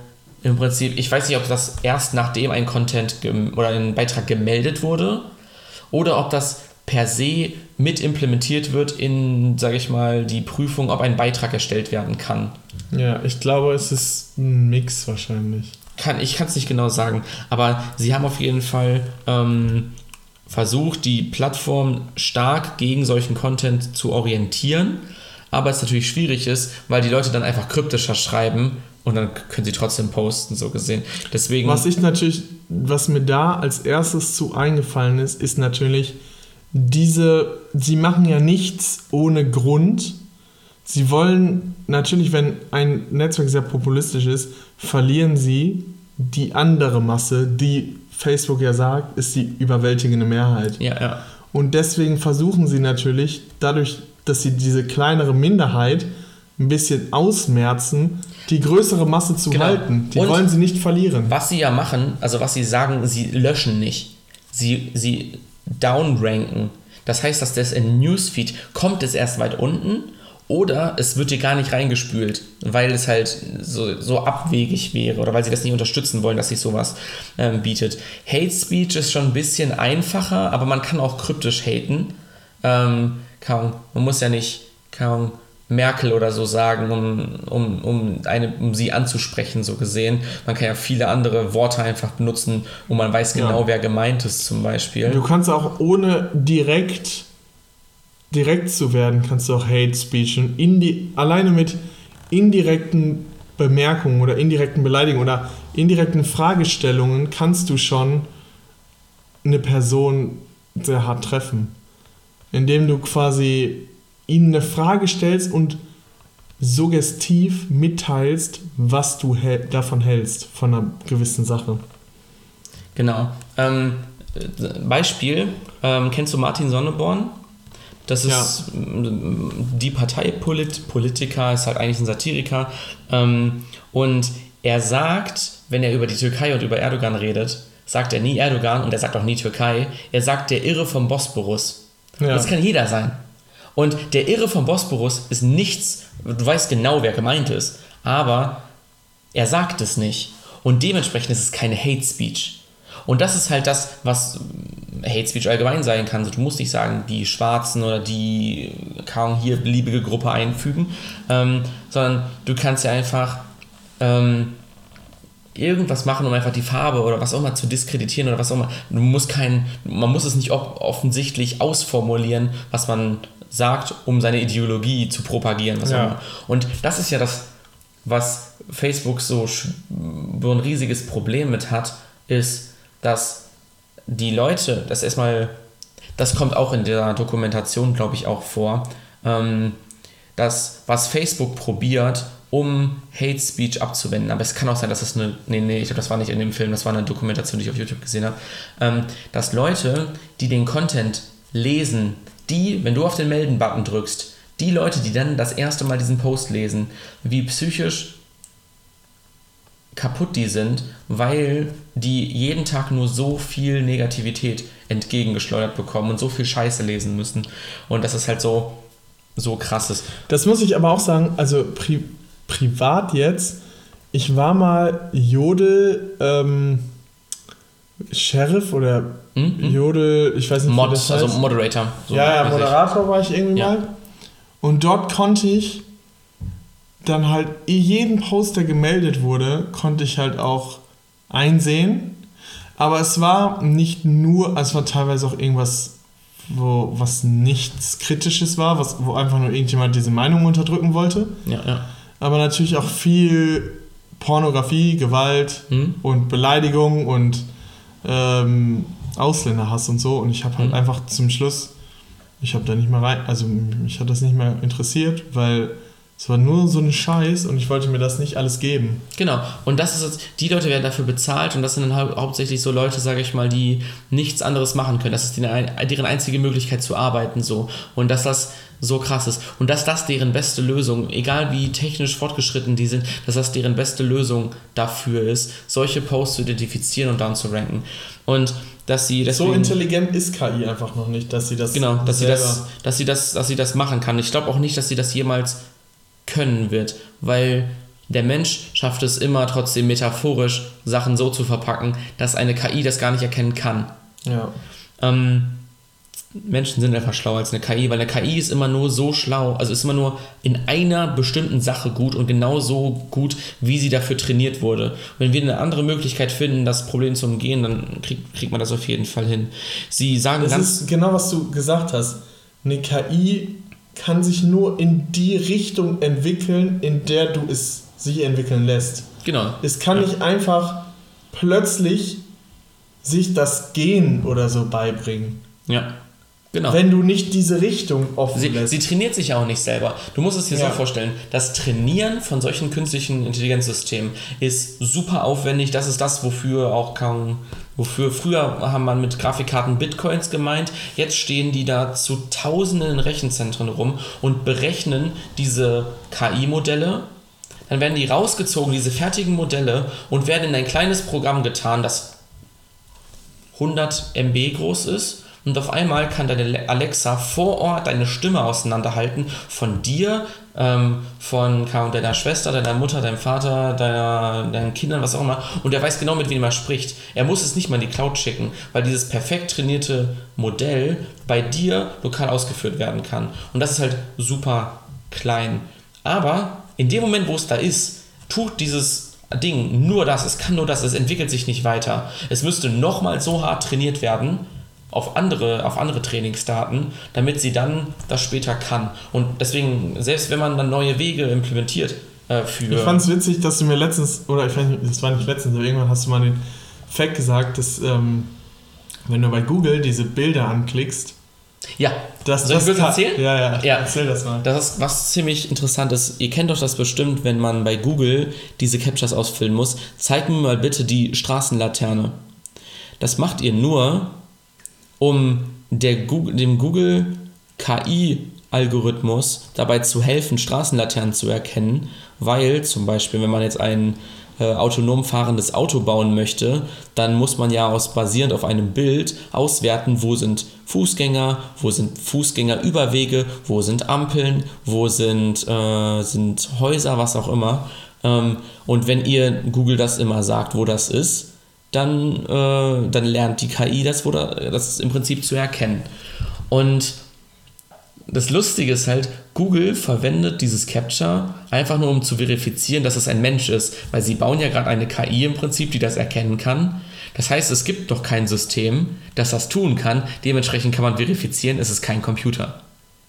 Speaker 2: im Prinzip, ich weiß nicht, ob das erst nachdem ein Content oder ein Beitrag gemeldet wurde oder ob das per se mit implementiert wird in, sage ich mal, die Prüfung, ob ein Beitrag erstellt werden kann.
Speaker 1: Ja, ich glaube, es ist ein Mix wahrscheinlich.
Speaker 2: Kann, ich kann es nicht genau sagen, aber sie haben auf jeden Fall ähm, versucht, die Plattform stark gegen solchen Content zu orientieren, aber es natürlich schwierig ist, weil die Leute dann einfach kryptischer schreiben und dann können sie trotzdem posten, so gesehen. Deswegen.
Speaker 1: Was ich natürlich, was mir da als erstes zu eingefallen ist, ist natürlich, diese, sie machen ja nichts ohne Grund, sie wollen natürlich, wenn ein Netzwerk sehr populistisch ist, verlieren sie die andere Masse, die Facebook ja sagt, ist die überwältigende Mehrheit.
Speaker 2: Ja, ja.
Speaker 1: Und deswegen versuchen sie natürlich, dadurch, dass sie diese kleinere Minderheit ein bisschen ausmerzen, die größere Masse zu
Speaker 2: Genau.
Speaker 1: halten. Die
Speaker 2: Und-
Speaker 1: wollen sie nicht verlieren.
Speaker 2: Was sie ja machen, also was sie sagen, sie löschen nicht. Sie, sie downranken. Das heißt, dass das in Newsfeed kommt es erst weit unten oder es wird dir gar nicht reingespült, weil es halt so, so abwegig wäre oder weil sie das nicht unterstützen wollen, dass sich sowas ähm, bietet. Hate Speech ist schon ein bisschen einfacher, aber man kann auch kryptisch haten. Ähm, kaum, man muss ja nicht kaum Merkel oder so sagen, um, um, um, eine, um sie anzusprechen, so gesehen. Man kann ja viele andere Worte einfach benutzen, wo man weiß genau,
Speaker 1: Ja.
Speaker 2: wer gemeint ist, zum Beispiel.
Speaker 1: Du kannst auch ohne direkt direkt zu werden, kannst du auch Hate Speech und indi alleine mit indirekten Bemerkungen oder indirekten Beleidigungen oder indirekten Fragestellungen kannst du schon eine Person sehr hart treffen. Indem du quasi ihnen eine Frage stellst und suggestiv mitteilst, was du davon hältst, von einer gewissen Sache.
Speaker 2: Genau. Ähm, äh, Beispiel, ähm, kennst du Martin Sonneborn? Das ist ähm, die Parteipolitiker, ist halt eigentlich ein Satiriker. Ähm, und er sagt, wenn er über die Türkei und über Erdogan redet, sagt er nie Erdogan und er sagt auch nie Türkei. Er sagt der Irre vom Bosporus.
Speaker 1: Ja.
Speaker 2: Das kann jeder sein. Und der Irre vom Bosporus ist nichts, du weißt genau, wer gemeint ist, aber er sagt es nicht. Und dementsprechend ist es keine Hate Speech. Und das ist halt das, was Hate Speech allgemein sein kann. Du musst nicht sagen, die Schwarzen oder die kaum hier beliebige Gruppe einfügen, ähm, sondern du kannst ja einfach ähm, irgendwas machen, um einfach die Farbe oder was auch immer zu diskreditieren oder was auch immer. Du musst kein, man muss es nicht offensichtlich ausformulieren, was man sagt, um seine Ideologie zu propagieren. Was
Speaker 1: Ja.
Speaker 2: Und das ist ja das, was Facebook so ein riesiges Problem mit hat, ist, dass die Leute, das erstmal, das kommt auch in der Dokumentation, glaube ich, auch vor, ähm, dass was Facebook probiert, um Hate Speech abzuwenden. Aber es kann auch sein, dass das eine, nee, nee, ich glaube, das war nicht in dem Film, das war eine Dokumentation, die ich auf YouTube gesehen habe, ähm, dass Leute, die den Content lesen, die, wenn du auf den Melden-Button drückst, die Leute, die dann das erste Mal diesen Post lesen, wie psychisch kaputt die sind, weil die jeden Tag nur so viel Negativität entgegengeschleudert bekommen und so viel Scheiße lesen müssen. Und das ist halt so, so krass ist.
Speaker 1: Das muss ich aber auch sagen, also pri privat jetzt, ich war mal Jodel ähm, Sheriff oder
Speaker 2: Hm? Hm?
Speaker 1: Jodel, ich weiß nicht,
Speaker 2: Mod,
Speaker 1: das
Speaker 2: also
Speaker 1: heißt.
Speaker 2: Moderator. so
Speaker 1: ja, ja. Moderator war ich irgendwie
Speaker 2: Ja.
Speaker 1: mal. Und dort konnte ich dann halt jeden Post, der gemeldet wurde, konnte ich halt auch einsehen. Aber es war nicht nur, also es war teilweise auch irgendwas, wo, was nichts Kritisches war, was, wo einfach nur irgendjemand diese Meinung unterdrücken wollte.
Speaker 2: Ja, ja.
Speaker 1: Aber natürlich auch viel Pornografie, Gewalt
Speaker 2: Hm?
Speaker 1: und Beleidigung und ähm, Ausländerhass und so. Und ich habe halt
Speaker 2: Mhm.
Speaker 1: einfach zum Schluss, ich habe da nicht mehr rein, also mich hat das nicht mehr interessiert, weil es war nur so ein Scheiß und ich wollte mir das nicht alles geben.
Speaker 2: Genau. Und das ist jetzt, die Leute werden dafür bezahlt und das sind dann hau hauptsächlich so Leute, sage ich mal, die nichts anderes machen können. Das ist die, deren einzige Möglichkeit zu arbeiten so. Und dass das so krass ist. Und dass das deren beste Lösung, egal wie technisch fortgeschritten die sind, dass das deren beste Lösung dafür ist, solche Posts zu identifizieren und dann zu ranken. Und dass sie deswegen,
Speaker 1: so intelligent ist KI einfach noch nicht, dass sie das
Speaker 2: Genau, dass sie das, dass sie das, dass sie das machen kann. Ich glaube auch nicht, dass sie das jemals können wird, weil der Mensch schafft es immer trotzdem metaphorisch Sachen so zu verpacken, dass eine KI das gar nicht erkennen kann.
Speaker 1: Ja.
Speaker 2: Ähm, Menschen sind einfach schlauer als eine KI, weil eine KI ist immer nur so schlau, also ist immer nur in einer bestimmten Sache gut und genau so gut, wie sie dafür trainiert wurde. Und wenn wir eine andere Möglichkeit finden, das Problem zu umgehen, dann kriegt, kriegt man das auf jeden Fall hin. Sie sagen
Speaker 1: Das
Speaker 2: ganz
Speaker 1: ist genau, was du gesagt hast. Eine KI kann sich nur in die Richtung entwickeln, in der du es sich entwickeln lässt.
Speaker 2: genau.
Speaker 1: Es kann
Speaker 2: Ja.
Speaker 1: nicht einfach plötzlich sich das Gen oder so beibringen.
Speaker 2: Ja. Genau.
Speaker 1: wenn du nicht diese Richtung offen
Speaker 2: Sie,
Speaker 1: lässt.
Speaker 2: sie trainiert sich ja auch nicht selber. Du musst es dir
Speaker 1: Ja.
Speaker 2: so vorstellen, das Trainieren von solchen künstlichen Intelligenzsystemen ist super aufwendig. Das ist das, wofür auch kaum, wofür früher haben man mit Grafikkarten Bitcoins gemeint. Jetzt stehen die da zu tausenden in Rechenzentren rum und berechnen diese KI-Modelle. Dann werden die rausgezogen, diese fertigen Modelle, und werden in ein kleines Programm getan, das 100 MB groß ist und auf einmal kann deine Alexa vor Ort deine Stimme auseinanderhalten von dir, ähm, von deiner Schwester, deiner Mutter, deinem Vater, deiner, deinen Kindern, was auch immer. Und er weiß genau, mit wem er spricht. Er muss es nicht mal in die Cloud schicken, weil dieses perfekt trainierte Modell bei dir lokal ausgeführt werden kann. Und das ist halt super klein. Aber in dem Moment, wo es da ist, tut dieses Ding nur das, es kann nur das, es entwickelt sich nicht weiter. Es müsste nochmal so hart trainiert werden auf andere, auf andere Trainingsdaten, damit sie dann das später kann. Und deswegen, selbst wenn man dann neue Wege implementiert äh, für.
Speaker 1: Ich fand es witzig, dass du mir letztens, oder ich weiß nicht, das war nicht letztens, aber irgendwann hast du mal den Fact gesagt, dass ähm, wenn du bei Google diese Bilder anklickst,
Speaker 2: ja,
Speaker 1: dass
Speaker 2: Soll ich
Speaker 1: das
Speaker 2: kurz erzählen?
Speaker 1: Ja, ja,
Speaker 2: Ja.
Speaker 1: erzähl das mal.
Speaker 2: Das ist was ziemlich interessant ist. Ihr kennt doch das bestimmt, wenn man bei Google diese Captchas ausfüllen muss. Zeig mir mal bitte die Straßenlaterne. Das macht ihr nur, um Google, dem Google KI-Algorithmus dabei zu helfen, Straßenlaternen zu erkennen, weil zum Beispiel, wenn man jetzt ein äh, autonom fahrendes Auto bauen möchte, dann muss man ja aus basierend auf einem Bild auswerten, wo sind Fußgänger, wo sind Fußgängerüberwege, wo sind Ampeln, wo sind, äh, sind Häuser, was auch immer. Ähm, und wenn ihr Google das immer sagt, wo das ist, dann, äh, dann lernt die KI das, wo da, das im Prinzip zu erkennen. Und das Lustige ist halt, Google verwendet dieses Capture einfach nur, um zu verifizieren, dass es ein Mensch ist, weil sie bauen ja gerade eine KI im Prinzip, die das erkennen kann. Das heißt, es gibt noch kein System, das das tun kann. Dementsprechend kann man verifizieren, es ist kein Computer.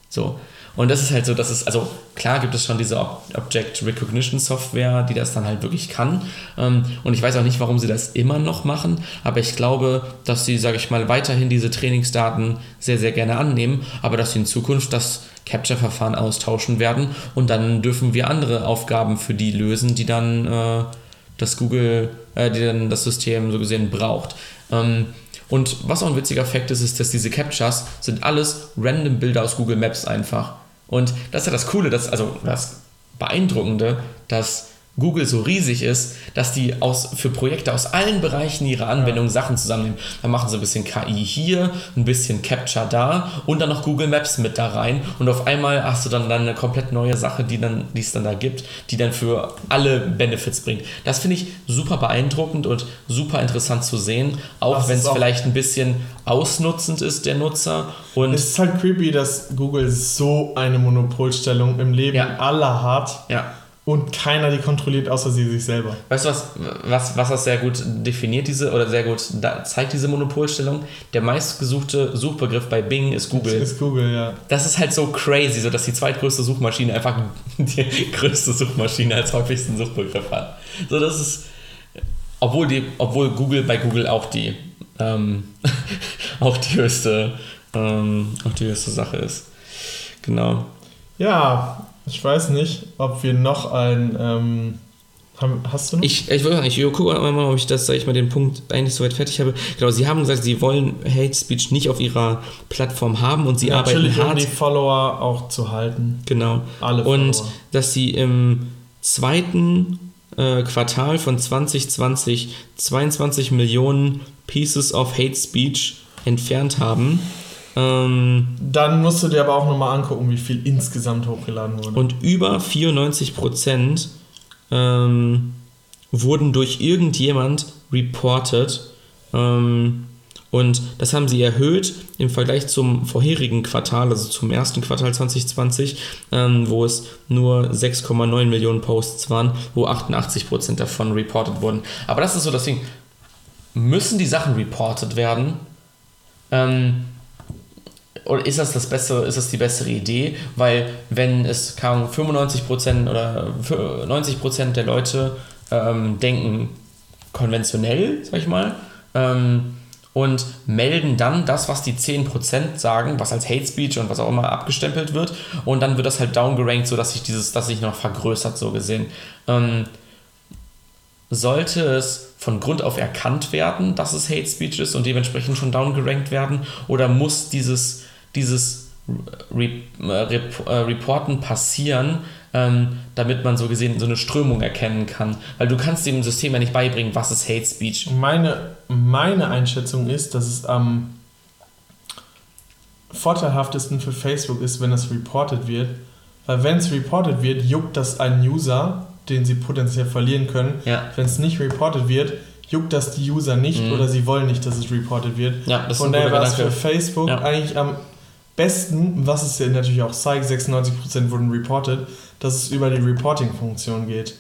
Speaker 2: So. Und das ist halt so, dass es, also klar gibt es schon diese Ob Object Recognition Software, die das dann halt wirklich kann. Ähm, und ich weiß auch nicht, warum sie das immer noch machen, aber ich glaube, dass sie, sage ich mal, weiterhin diese Trainingsdaten sehr, sehr gerne annehmen, aber dass sie in Zukunft das Capture-Verfahren austauschen werden und dann dürfen wir andere Aufgaben für die lösen, die dann äh, das Google, äh, die dann das System so gesehen braucht. Ähm, und was auch ein witziger Fakt ist, ist, dass diese Captchas sind alles random Bilder aus Google Maps einfach. Und das ist ja das Coole, das, also das Beeindruckende, dass Google so riesig ist, dass die aus, für Projekte aus allen Bereichen ihrer Anwendung Sachen zusammennehmen. Dann machen sie ein bisschen KI hier, ein bisschen Capture da und dann noch Google Maps mit da rein. Und auf einmal hast du dann, dann eine komplett neue Sache, die, dann, die es dann da gibt, die dann für alle Benefits bringt. Das finde ich super beeindruckend und super interessant zu sehen, auch wenn es vielleicht ein bisschen ausnutzend ist, der Nutzer. Und
Speaker 1: Es ist halt creepy, dass Google so eine Monopolstellung im Leben
Speaker 2: Ja.
Speaker 1: aller hat
Speaker 2: ja.
Speaker 1: Und keiner die kontrolliert, außer sie sich selber.
Speaker 2: Weißt du, was, was, was das sehr gut definiert, diese, oder sehr gut zeigt, diese Monopolstellung? Der meistgesuchte Suchbegriff bei Bing ist
Speaker 1: Das
Speaker 2: Google.
Speaker 1: ist Google, ja.
Speaker 2: Das ist halt so crazy, so dass die zweitgrößte Suchmaschine einfach [LAUGHS] die größte Suchmaschine als häufigsten Suchbegriff hat. So, das ist. Obwohl, die, obwohl Google bei Google auch die, ähm, [LAUGHS] auch die höchste, ähm, auch die höchste Sache ist. Genau.
Speaker 1: Ja, ich weiß nicht, ob wir noch ein. Ähm, haben, hast du noch?
Speaker 2: Ich, ich würde ich gucke mal, ob ich das, sag ich mal, den Punkt eigentlich soweit fertig habe. Genau, sie haben gesagt, sie wollen Hate Speech nicht auf ihrer Plattform haben und sie
Speaker 1: Natürlich,
Speaker 2: arbeiten
Speaker 1: um
Speaker 2: hart.
Speaker 1: die Follower auch zu halten.
Speaker 2: Genau.
Speaker 1: Alle
Speaker 2: Und
Speaker 1: Follower.
Speaker 2: dass sie im zweiten äh, Quartal von 2020 22 Millionen Pieces of Hate Speech entfernt haben. Ähm,
Speaker 1: Dann musst du dir aber auch nochmal angucken, wie viel insgesamt hochgeladen wurde.
Speaker 2: und über 94 Prozent ähm, wurden durch irgendjemand reported. Ähm, und das haben sie erhöht im Vergleich zum vorherigen Quartal, also zum ersten Quartal 2020, ähm, wo es nur 6,9 Millionen Posts waren, wo 88 Prozent davon reported wurden. Aber das ist so das Ding. Müssen die Sachen reported werden? Ähm, oder ist das das bessere, ist das die bessere Idee? Weil wenn es Ahnung, 95% oder 90% der Leute ähm, denken konventionell, sag ich mal, ähm, und melden dann das, was die 10% sagen, was als Hate Speech und was auch immer abgestempelt wird. Und dann wird das halt downgerankt, sodass sich dieses, dass sich noch vergrößert, so gesehen. Ähm, sollte es von Grund auf erkannt werden, dass es Hate Speech ist und dementsprechend schon downgerankt werden? Oder muss dieses, dieses Re äh, Rep Reporten passieren, ähm, damit man so gesehen so eine Strömung erkennen kann? Weil du kannst dem System ja nicht beibringen, was ist Hate Speech.
Speaker 1: Meine, meine Einschätzung ist, dass es am vorteilhaftesten für Facebook ist, wenn es reported wird. Weil wenn es reported wird, juckt das einen User, den sie potenziell verlieren können.
Speaker 2: Ja.
Speaker 1: Wenn es nicht reported wird, juckt das die User nicht
Speaker 2: Mhm.
Speaker 1: oder sie wollen nicht, dass es reported wird.
Speaker 2: Ja, das
Speaker 1: Von daher war es für. Facebook
Speaker 2: Ja.
Speaker 1: eigentlich am besten, was es ja natürlich auch zeigt, 96% wurden reported, dass es über die Reporting-Funktion geht.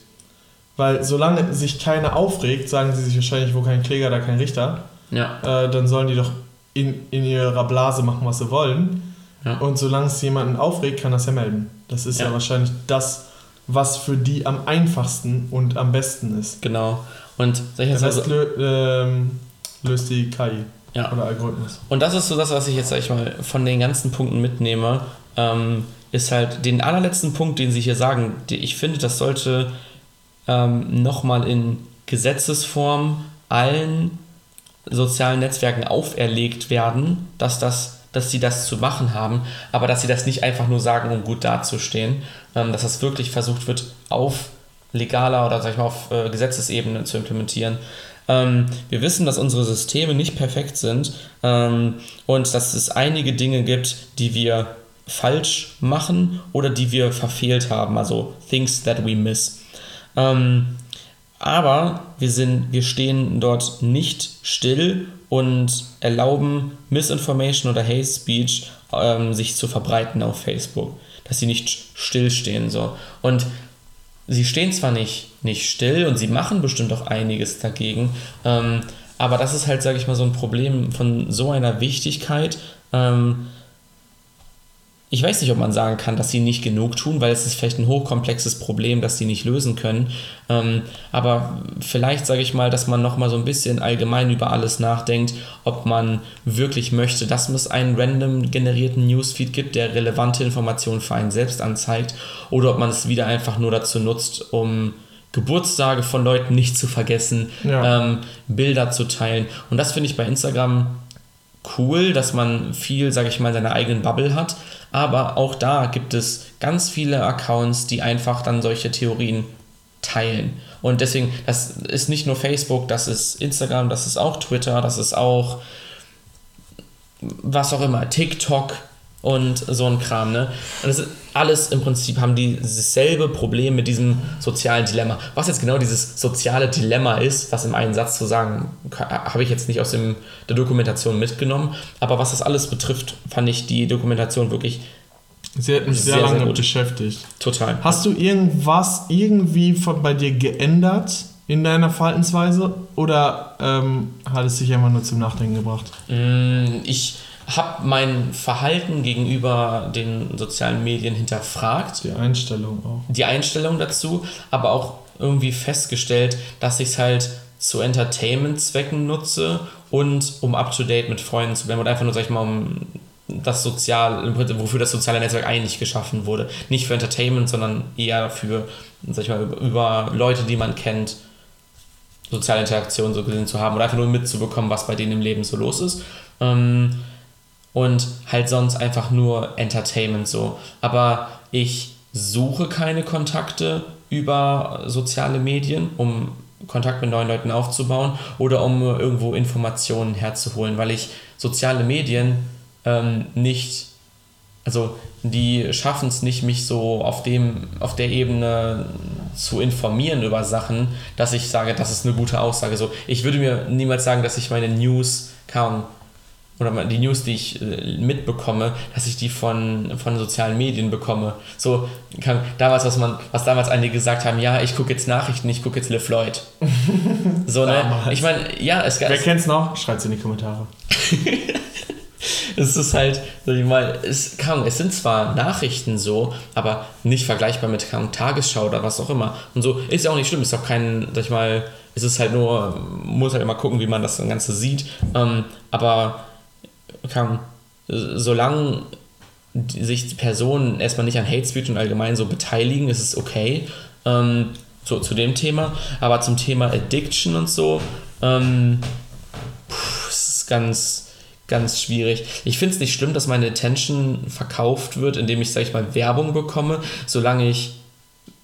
Speaker 1: Weil solange sich keiner aufregt, sagen sie sich wahrscheinlich, wo kein Kläger, da kein Richter,
Speaker 2: Ja,
Speaker 1: äh, dann sollen die doch in, in ihrer Blase machen, was sie wollen.
Speaker 2: Ja.
Speaker 1: Und solange es jemanden aufregt, kann das ja melden. Das ist ja,
Speaker 2: Ja.
Speaker 1: wahrscheinlich das, was für die am einfachsten und am besten ist.
Speaker 2: genau. Und sag ich
Speaker 1: Das
Speaker 2: jetzt
Speaker 1: heißt,
Speaker 2: also,
Speaker 1: lö ähm, löst die KI
Speaker 2: ja.
Speaker 1: oder Algorithmus.
Speaker 2: Und das ist so das, was ich jetzt, sag ich mal, von den ganzen Punkten mitnehme, ähm, ist halt den allerletzten Punkt, den Sie hier sagen. Die, ich finde, das sollte ähm, nochmal in Gesetzesform allen sozialen Netzwerken auferlegt werden, dass das dass sie das zu machen haben, aber dass sie das nicht einfach nur sagen, um gut dazustehen, ähm, dass das wirklich versucht wird, auf legaler oder sag ich mal auf äh, Gesetzesebene zu implementieren. Ähm, wir wissen, dass unsere Systeme nicht perfekt sind ähm, und dass es einige Dinge gibt, die wir falsch machen oder die wir verfehlt haben, also things that we miss. Ähm, aber wir, sind, wir stehen dort nicht still und erlauben Misinformation oder Hate Speech ähm, sich zu verbreiten auf Facebook. Dass sie nicht stillstehen. So. Und sie stehen zwar nicht, nicht still und sie machen bestimmt auch einiges dagegen, ähm, aber das ist halt, sage ich mal, so ein Problem von so einer Wichtigkeit. Ähm, ich weiß nicht, ob man sagen kann, dass sie nicht genug tun, weil es ist vielleicht ein hochkomplexes Problem, das sie nicht lösen können. Ähm, aber vielleicht sage ich mal, dass man nochmal so ein bisschen allgemein über alles nachdenkt, ob man wirklich möchte, dass es einen random generierten Newsfeed gibt, der relevante Informationen für einen selbst anzeigt, oder ob man es wieder einfach nur dazu nutzt, um Geburtstage von Leuten nicht zu vergessen,
Speaker 1: Ja.
Speaker 2: ähm, Bilder zu teilen. Und das finde ich bei Instagram cool, dass man viel, sage ich mal, in seiner eigenen Bubble hat. Aber auch da gibt es ganz viele Accounts, die einfach dann solche Theorien teilen. Und deswegen, das ist nicht nur Facebook, das ist Instagram, das ist auch Twitter, das ist auch was auch immer, TikTok und so ein Kram. Ne? Und das ist alles im Prinzip haben die dasselbe Problem mit diesem sozialen Dilemma. Was jetzt genau dieses soziale Dilemma ist, was im einen Satz zu sagen, habe ich jetzt nicht aus dem, der Dokumentation mitgenommen. Aber was das alles betrifft, fand ich die Dokumentation wirklich
Speaker 1: Sie hat mich sehr,
Speaker 2: Sehr,
Speaker 1: lange
Speaker 2: sehr
Speaker 1: beschäftigt.
Speaker 2: total.
Speaker 1: Hast du irgendwas irgendwie von, bei dir geändert in deiner Verhaltensweise oder ähm, hat es dich einfach nur zum Nachdenken gebracht?
Speaker 2: Mm, Ich habe mein Verhalten gegenüber den sozialen Medien hinterfragt.
Speaker 1: Die Einstellung auch.
Speaker 2: die Einstellung dazu, aber auch irgendwie festgestellt, dass ich es halt zu Entertainment-Zwecken nutze und um up-to-date mit Freunden zu bleiben und einfach nur, sag ich mal, um das sozial, wofür das soziale Netzwerk eigentlich geschaffen wurde. Nicht für Entertainment, sondern eher für, sag ich mal, über, Leute, die man kennt, soziale Interaktion so gesehen zu haben oder einfach nur mitzubekommen, was bei denen im Leben so los ist. Ähm, und halt sonst einfach nur Entertainment so. Aber ich suche keine Kontakte über soziale Medien, um Kontakt mit neuen Leuten aufzubauen oder um irgendwo Informationen herzuholen, weil ich soziale Medien ähm, nicht, also die schaffen es nicht, mich so auf dem, auf der Ebene zu informieren über Sachen, dass ich sage, das ist eine gute Aussage. So, ich würde mir niemals sagen, dass ich meine News kaum oder die News, die ich äh, mitbekomme, dass ich die von, von sozialen Medien bekomme. So, kann, damals, was man, was damals einige gesagt haben, ja, ich gucke jetzt Nachrichten, ich gucke jetzt Le Floyd. [LAUGHS] So, ne? Ich meine, ja, es
Speaker 1: Wer
Speaker 2: gab.
Speaker 1: kennt's noch? Schreibt's in die Kommentare. [LAUGHS]
Speaker 2: Es ist halt, sag ich mal, es, Ahnung, es sind zwar Nachrichten so, aber nicht vergleichbar mit Ahnung, Tagesschau oder was auch immer. Und so ist ja auch nicht schlimm, ist auch kein, sag ich mal, es ist halt nur, muss halt immer gucken, wie man das Ganze sieht. Ähm, aber kann, solange sich Personen erstmal nicht an Hate Speech und allgemein so beteiligen, ist es okay. Ähm, so zu dem Thema. Aber zum Thema Addiction und so, ähm, pff, ist ganz, ganz schwierig. Ich finde es nicht schlimm, dass meine Attention verkauft wird, indem ich, sag ich mal, Werbung bekomme, solange ich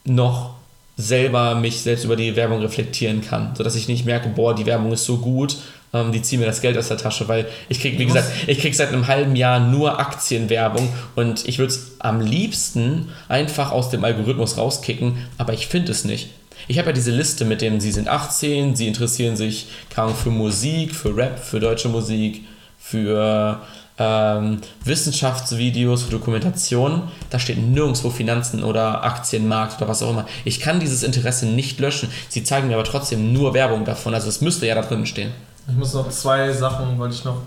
Speaker 2: noch selber mich selbst über die Werbung reflektieren kann, sodass ich nicht merke, boah, die Werbung ist so gut, ähm, die ziehen mir das Geld aus der Tasche, weil ich krieg, wie gesagt, ich krieg seit einem halben Jahr nur Aktienwerbung und ich würde es am liebsten einfach aus dem Algorithmus rauskicken, aber ich finde es nicht. Ich habe ja diese Liste mit dem, sie sind 18, sie interessieren sich kaum für Musik, für Rap, für deutsche Musik, für ähm, Wissenschaftsvideos, für Dokumentationen. Da steht nirgendwo Finanzen oder Aktienmarkt oder was auch immer. Ich kann dieses Interesse nicht löschen. Sie zeigen mir aber trotzdem nur Werbung davon. Also es müsste ja da drin stehen.
Speaker 1: Ich muss noch zwei Sachen, wollte ich noch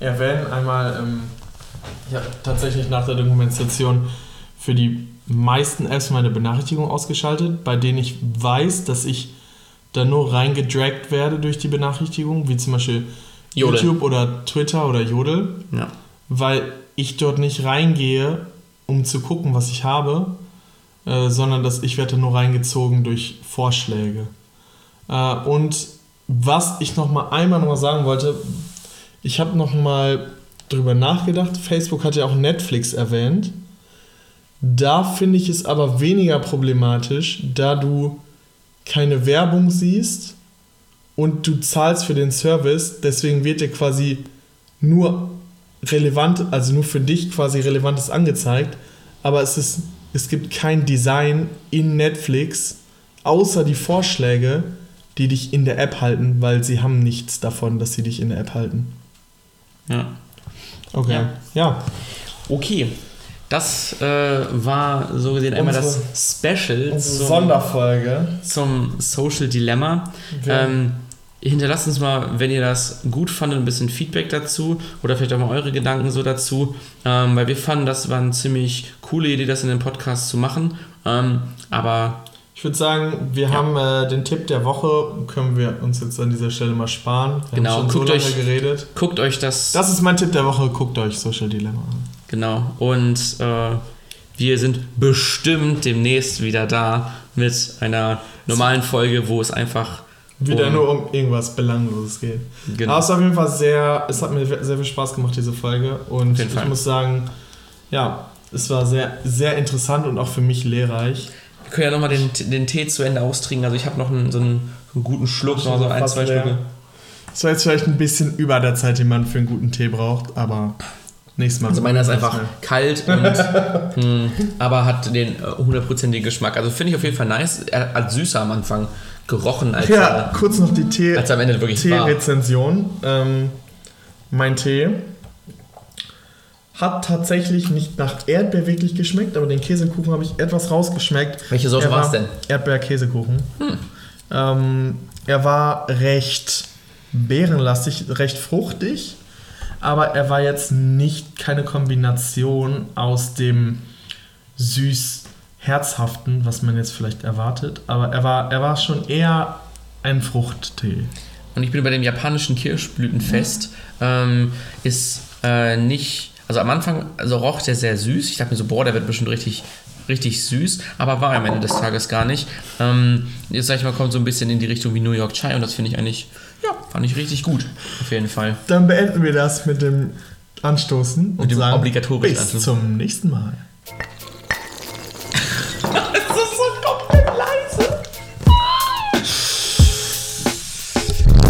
Speaker 1: erwähnen. Einmal, ähm, ja, tatsächlich nach der Dokumentation für die meisten Apps meine Benachrichtigung ausgeschaltet, bei denen ich weiß, dass ich da nur reingedragt werde durch die Benachrichtigung, wie zum Beispiel Jodel. YouTube oder Twitter oder Jodel,
Speaker 2: Ja.
Speaker 1: weil ich dort nicht reingehe, um zu gucken, was ich habe, äh, sondern dass ich werde nur reingezogen durch Vorschläge. Äh, und was ich noch mal einmal noch mal sagen wollte, ich habe noch mal drüber nachgedacht. Facebook hat ja auch Netflix erwähnt. Da finde ich es aber weniger problematisch, da du keine Werbung siehst und du zahlst für den Service, deswegen wird dir quasi nur relevant, also nur für dich quasi relevantes angezeigt, aber es ist es gibt kein Design in Netflix außer die Vorschläge, die dich in der App halten, weil sie haben nichts davon, dass sie dich in der App halten.
Speaker 2: Ja.
Speaker 1: Okay.
Speaker 2: Ja.
Speaker 1: Ja.
Speaker 2: Okay. Das äh, war so gesehen einmal
Speaker 1: Unsere-
Speaker 2: das Special
Speaker 1: Unsere
Speaker 2: zum,
Speaker 1: Sonderfolge.
Speaker 2: zum Social Dilemma.
Speaker 1: Wir-
Speaker 2: Ähm, hinterlasst uns mal, wenn ihr das gut fandet, ein bisschen Feedback dazu oder vielleicht auch mal eure Gedanken so dazu, ähm, weil wir fanden, das war eine ziemlich coole Idee, das in den Podcast zu machen. Ähm, aber
Speaker 1: Ich würde sagen, wir
Speaker 2: Ja.
Speaker 1: haben äh, den Tipp der Woche, können wir uns jetzt an dieser Stelle mal sparen. Wir
Speaker 2: Genau,
Speaker 1: haben schon
Speaker 2: guckt
Speaker 1: so
Speaker 2: euch-
Speaker 1: geredet.
Speaker 2: guckt euch das,
Speaker 1: Das ist mein Tipp der Woche, guckt euch Social Dilemma an.
Speaker 2: genau und äh, wir sind bestimmt demnächst wieder da mit einer normalen Folge, wo es einfach
Speaker 1: Wieder
Speaker 2: um-
Speaker 1: nur um irgendwas Belangloses geht.
Speaker 2: Genau.
Speaker 1: Aber es ist auf jeden Fall sehr, es hat mir sehr viel Spaß gemacht, diese Folge. Und
Speaker 2: Auf jeden
Speaker 1: ich muss sagen, ja, es war sehr, sehr interessant und auch für mich lehrreich.
Speaker 2: Wir können ja nochmal den, den Tee zu Ende austrinken. Also ich habe noch einen, so, einen, einen guten Schluck, noch so ein, zwei
Speaker 1: leer.
Speaker 2: Stücke.
Speaker 1: Es war jetzt vielleicht ein bisschen über der Zeit, die man für einen guten Tee braucht, aber nächstes Mal.
Speaker 2: Also meiner ist einfach
Speaker 1: mehr.
Speaker 2: kalt, [LAUGHS] und, mh, aber hat den äh, hundertprozentigen Geschmack. Also finde ich auf jeden Fall nice. Er hat süßer am Anfang gerochen, als,
Speaker 1: Ja,
Speaker 2: er,
Speaker 1: kurz noch die Tee.
Speaker 2: als er am Ende wirklich war.
Speaker 1: Tee-Rezension. Ähm, mein Tee hat tatsächlich nicht nach Erdbeer wirklich geschmeckt, aber den Käsekuchen habe ich etwas rausgeschmeckt.
Speaker 2: Welche Sorte war es denn?
Speaker 1: Erdbeer-Käsekuchen. Ähm, er war recht beerenlastig, recht fruchtig, aber er war jetzt nicht keine Kombination aus dem süß-herzhaften, was man jetzt vielleicht erwartet, aber er war, er war schon eher ein Fruchttee.
Speaker 2: Und ich bin bei dem japanischen Kirschblütenfest. Ähm, ist äh, nicht, also am Anfang also roch der sehr süß. Ich dachte mir so, boah, der wird bestimmt richtig, richtig süß, aber war am Ende des Tages gar nicht. Ähm, jetzt sag ich mal, kommt so ein bisschen in die Richtung wie New York Chai und das finde ich eigentlich, ja, fand ich richtig gut. Auf jeden Fall.
Speaker 1: Dann beenden wir das mit dem Anstoßen und
Speaker 2: dem
Speaker 1: sagen
Speaker 2: obligatorischen
Speaker 1: bis
Speaker 2: Anstoßen.
Speaker 1: zum nächsten Mal. [LAUGHS]
Speaker 2: Das ist so komplett leise.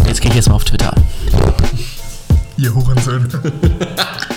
Speaker 2: Jetzt gehe ich jetzt mal auf Twitter.
Speaker 1: Ihr Hurensöhne. [LAUGHS]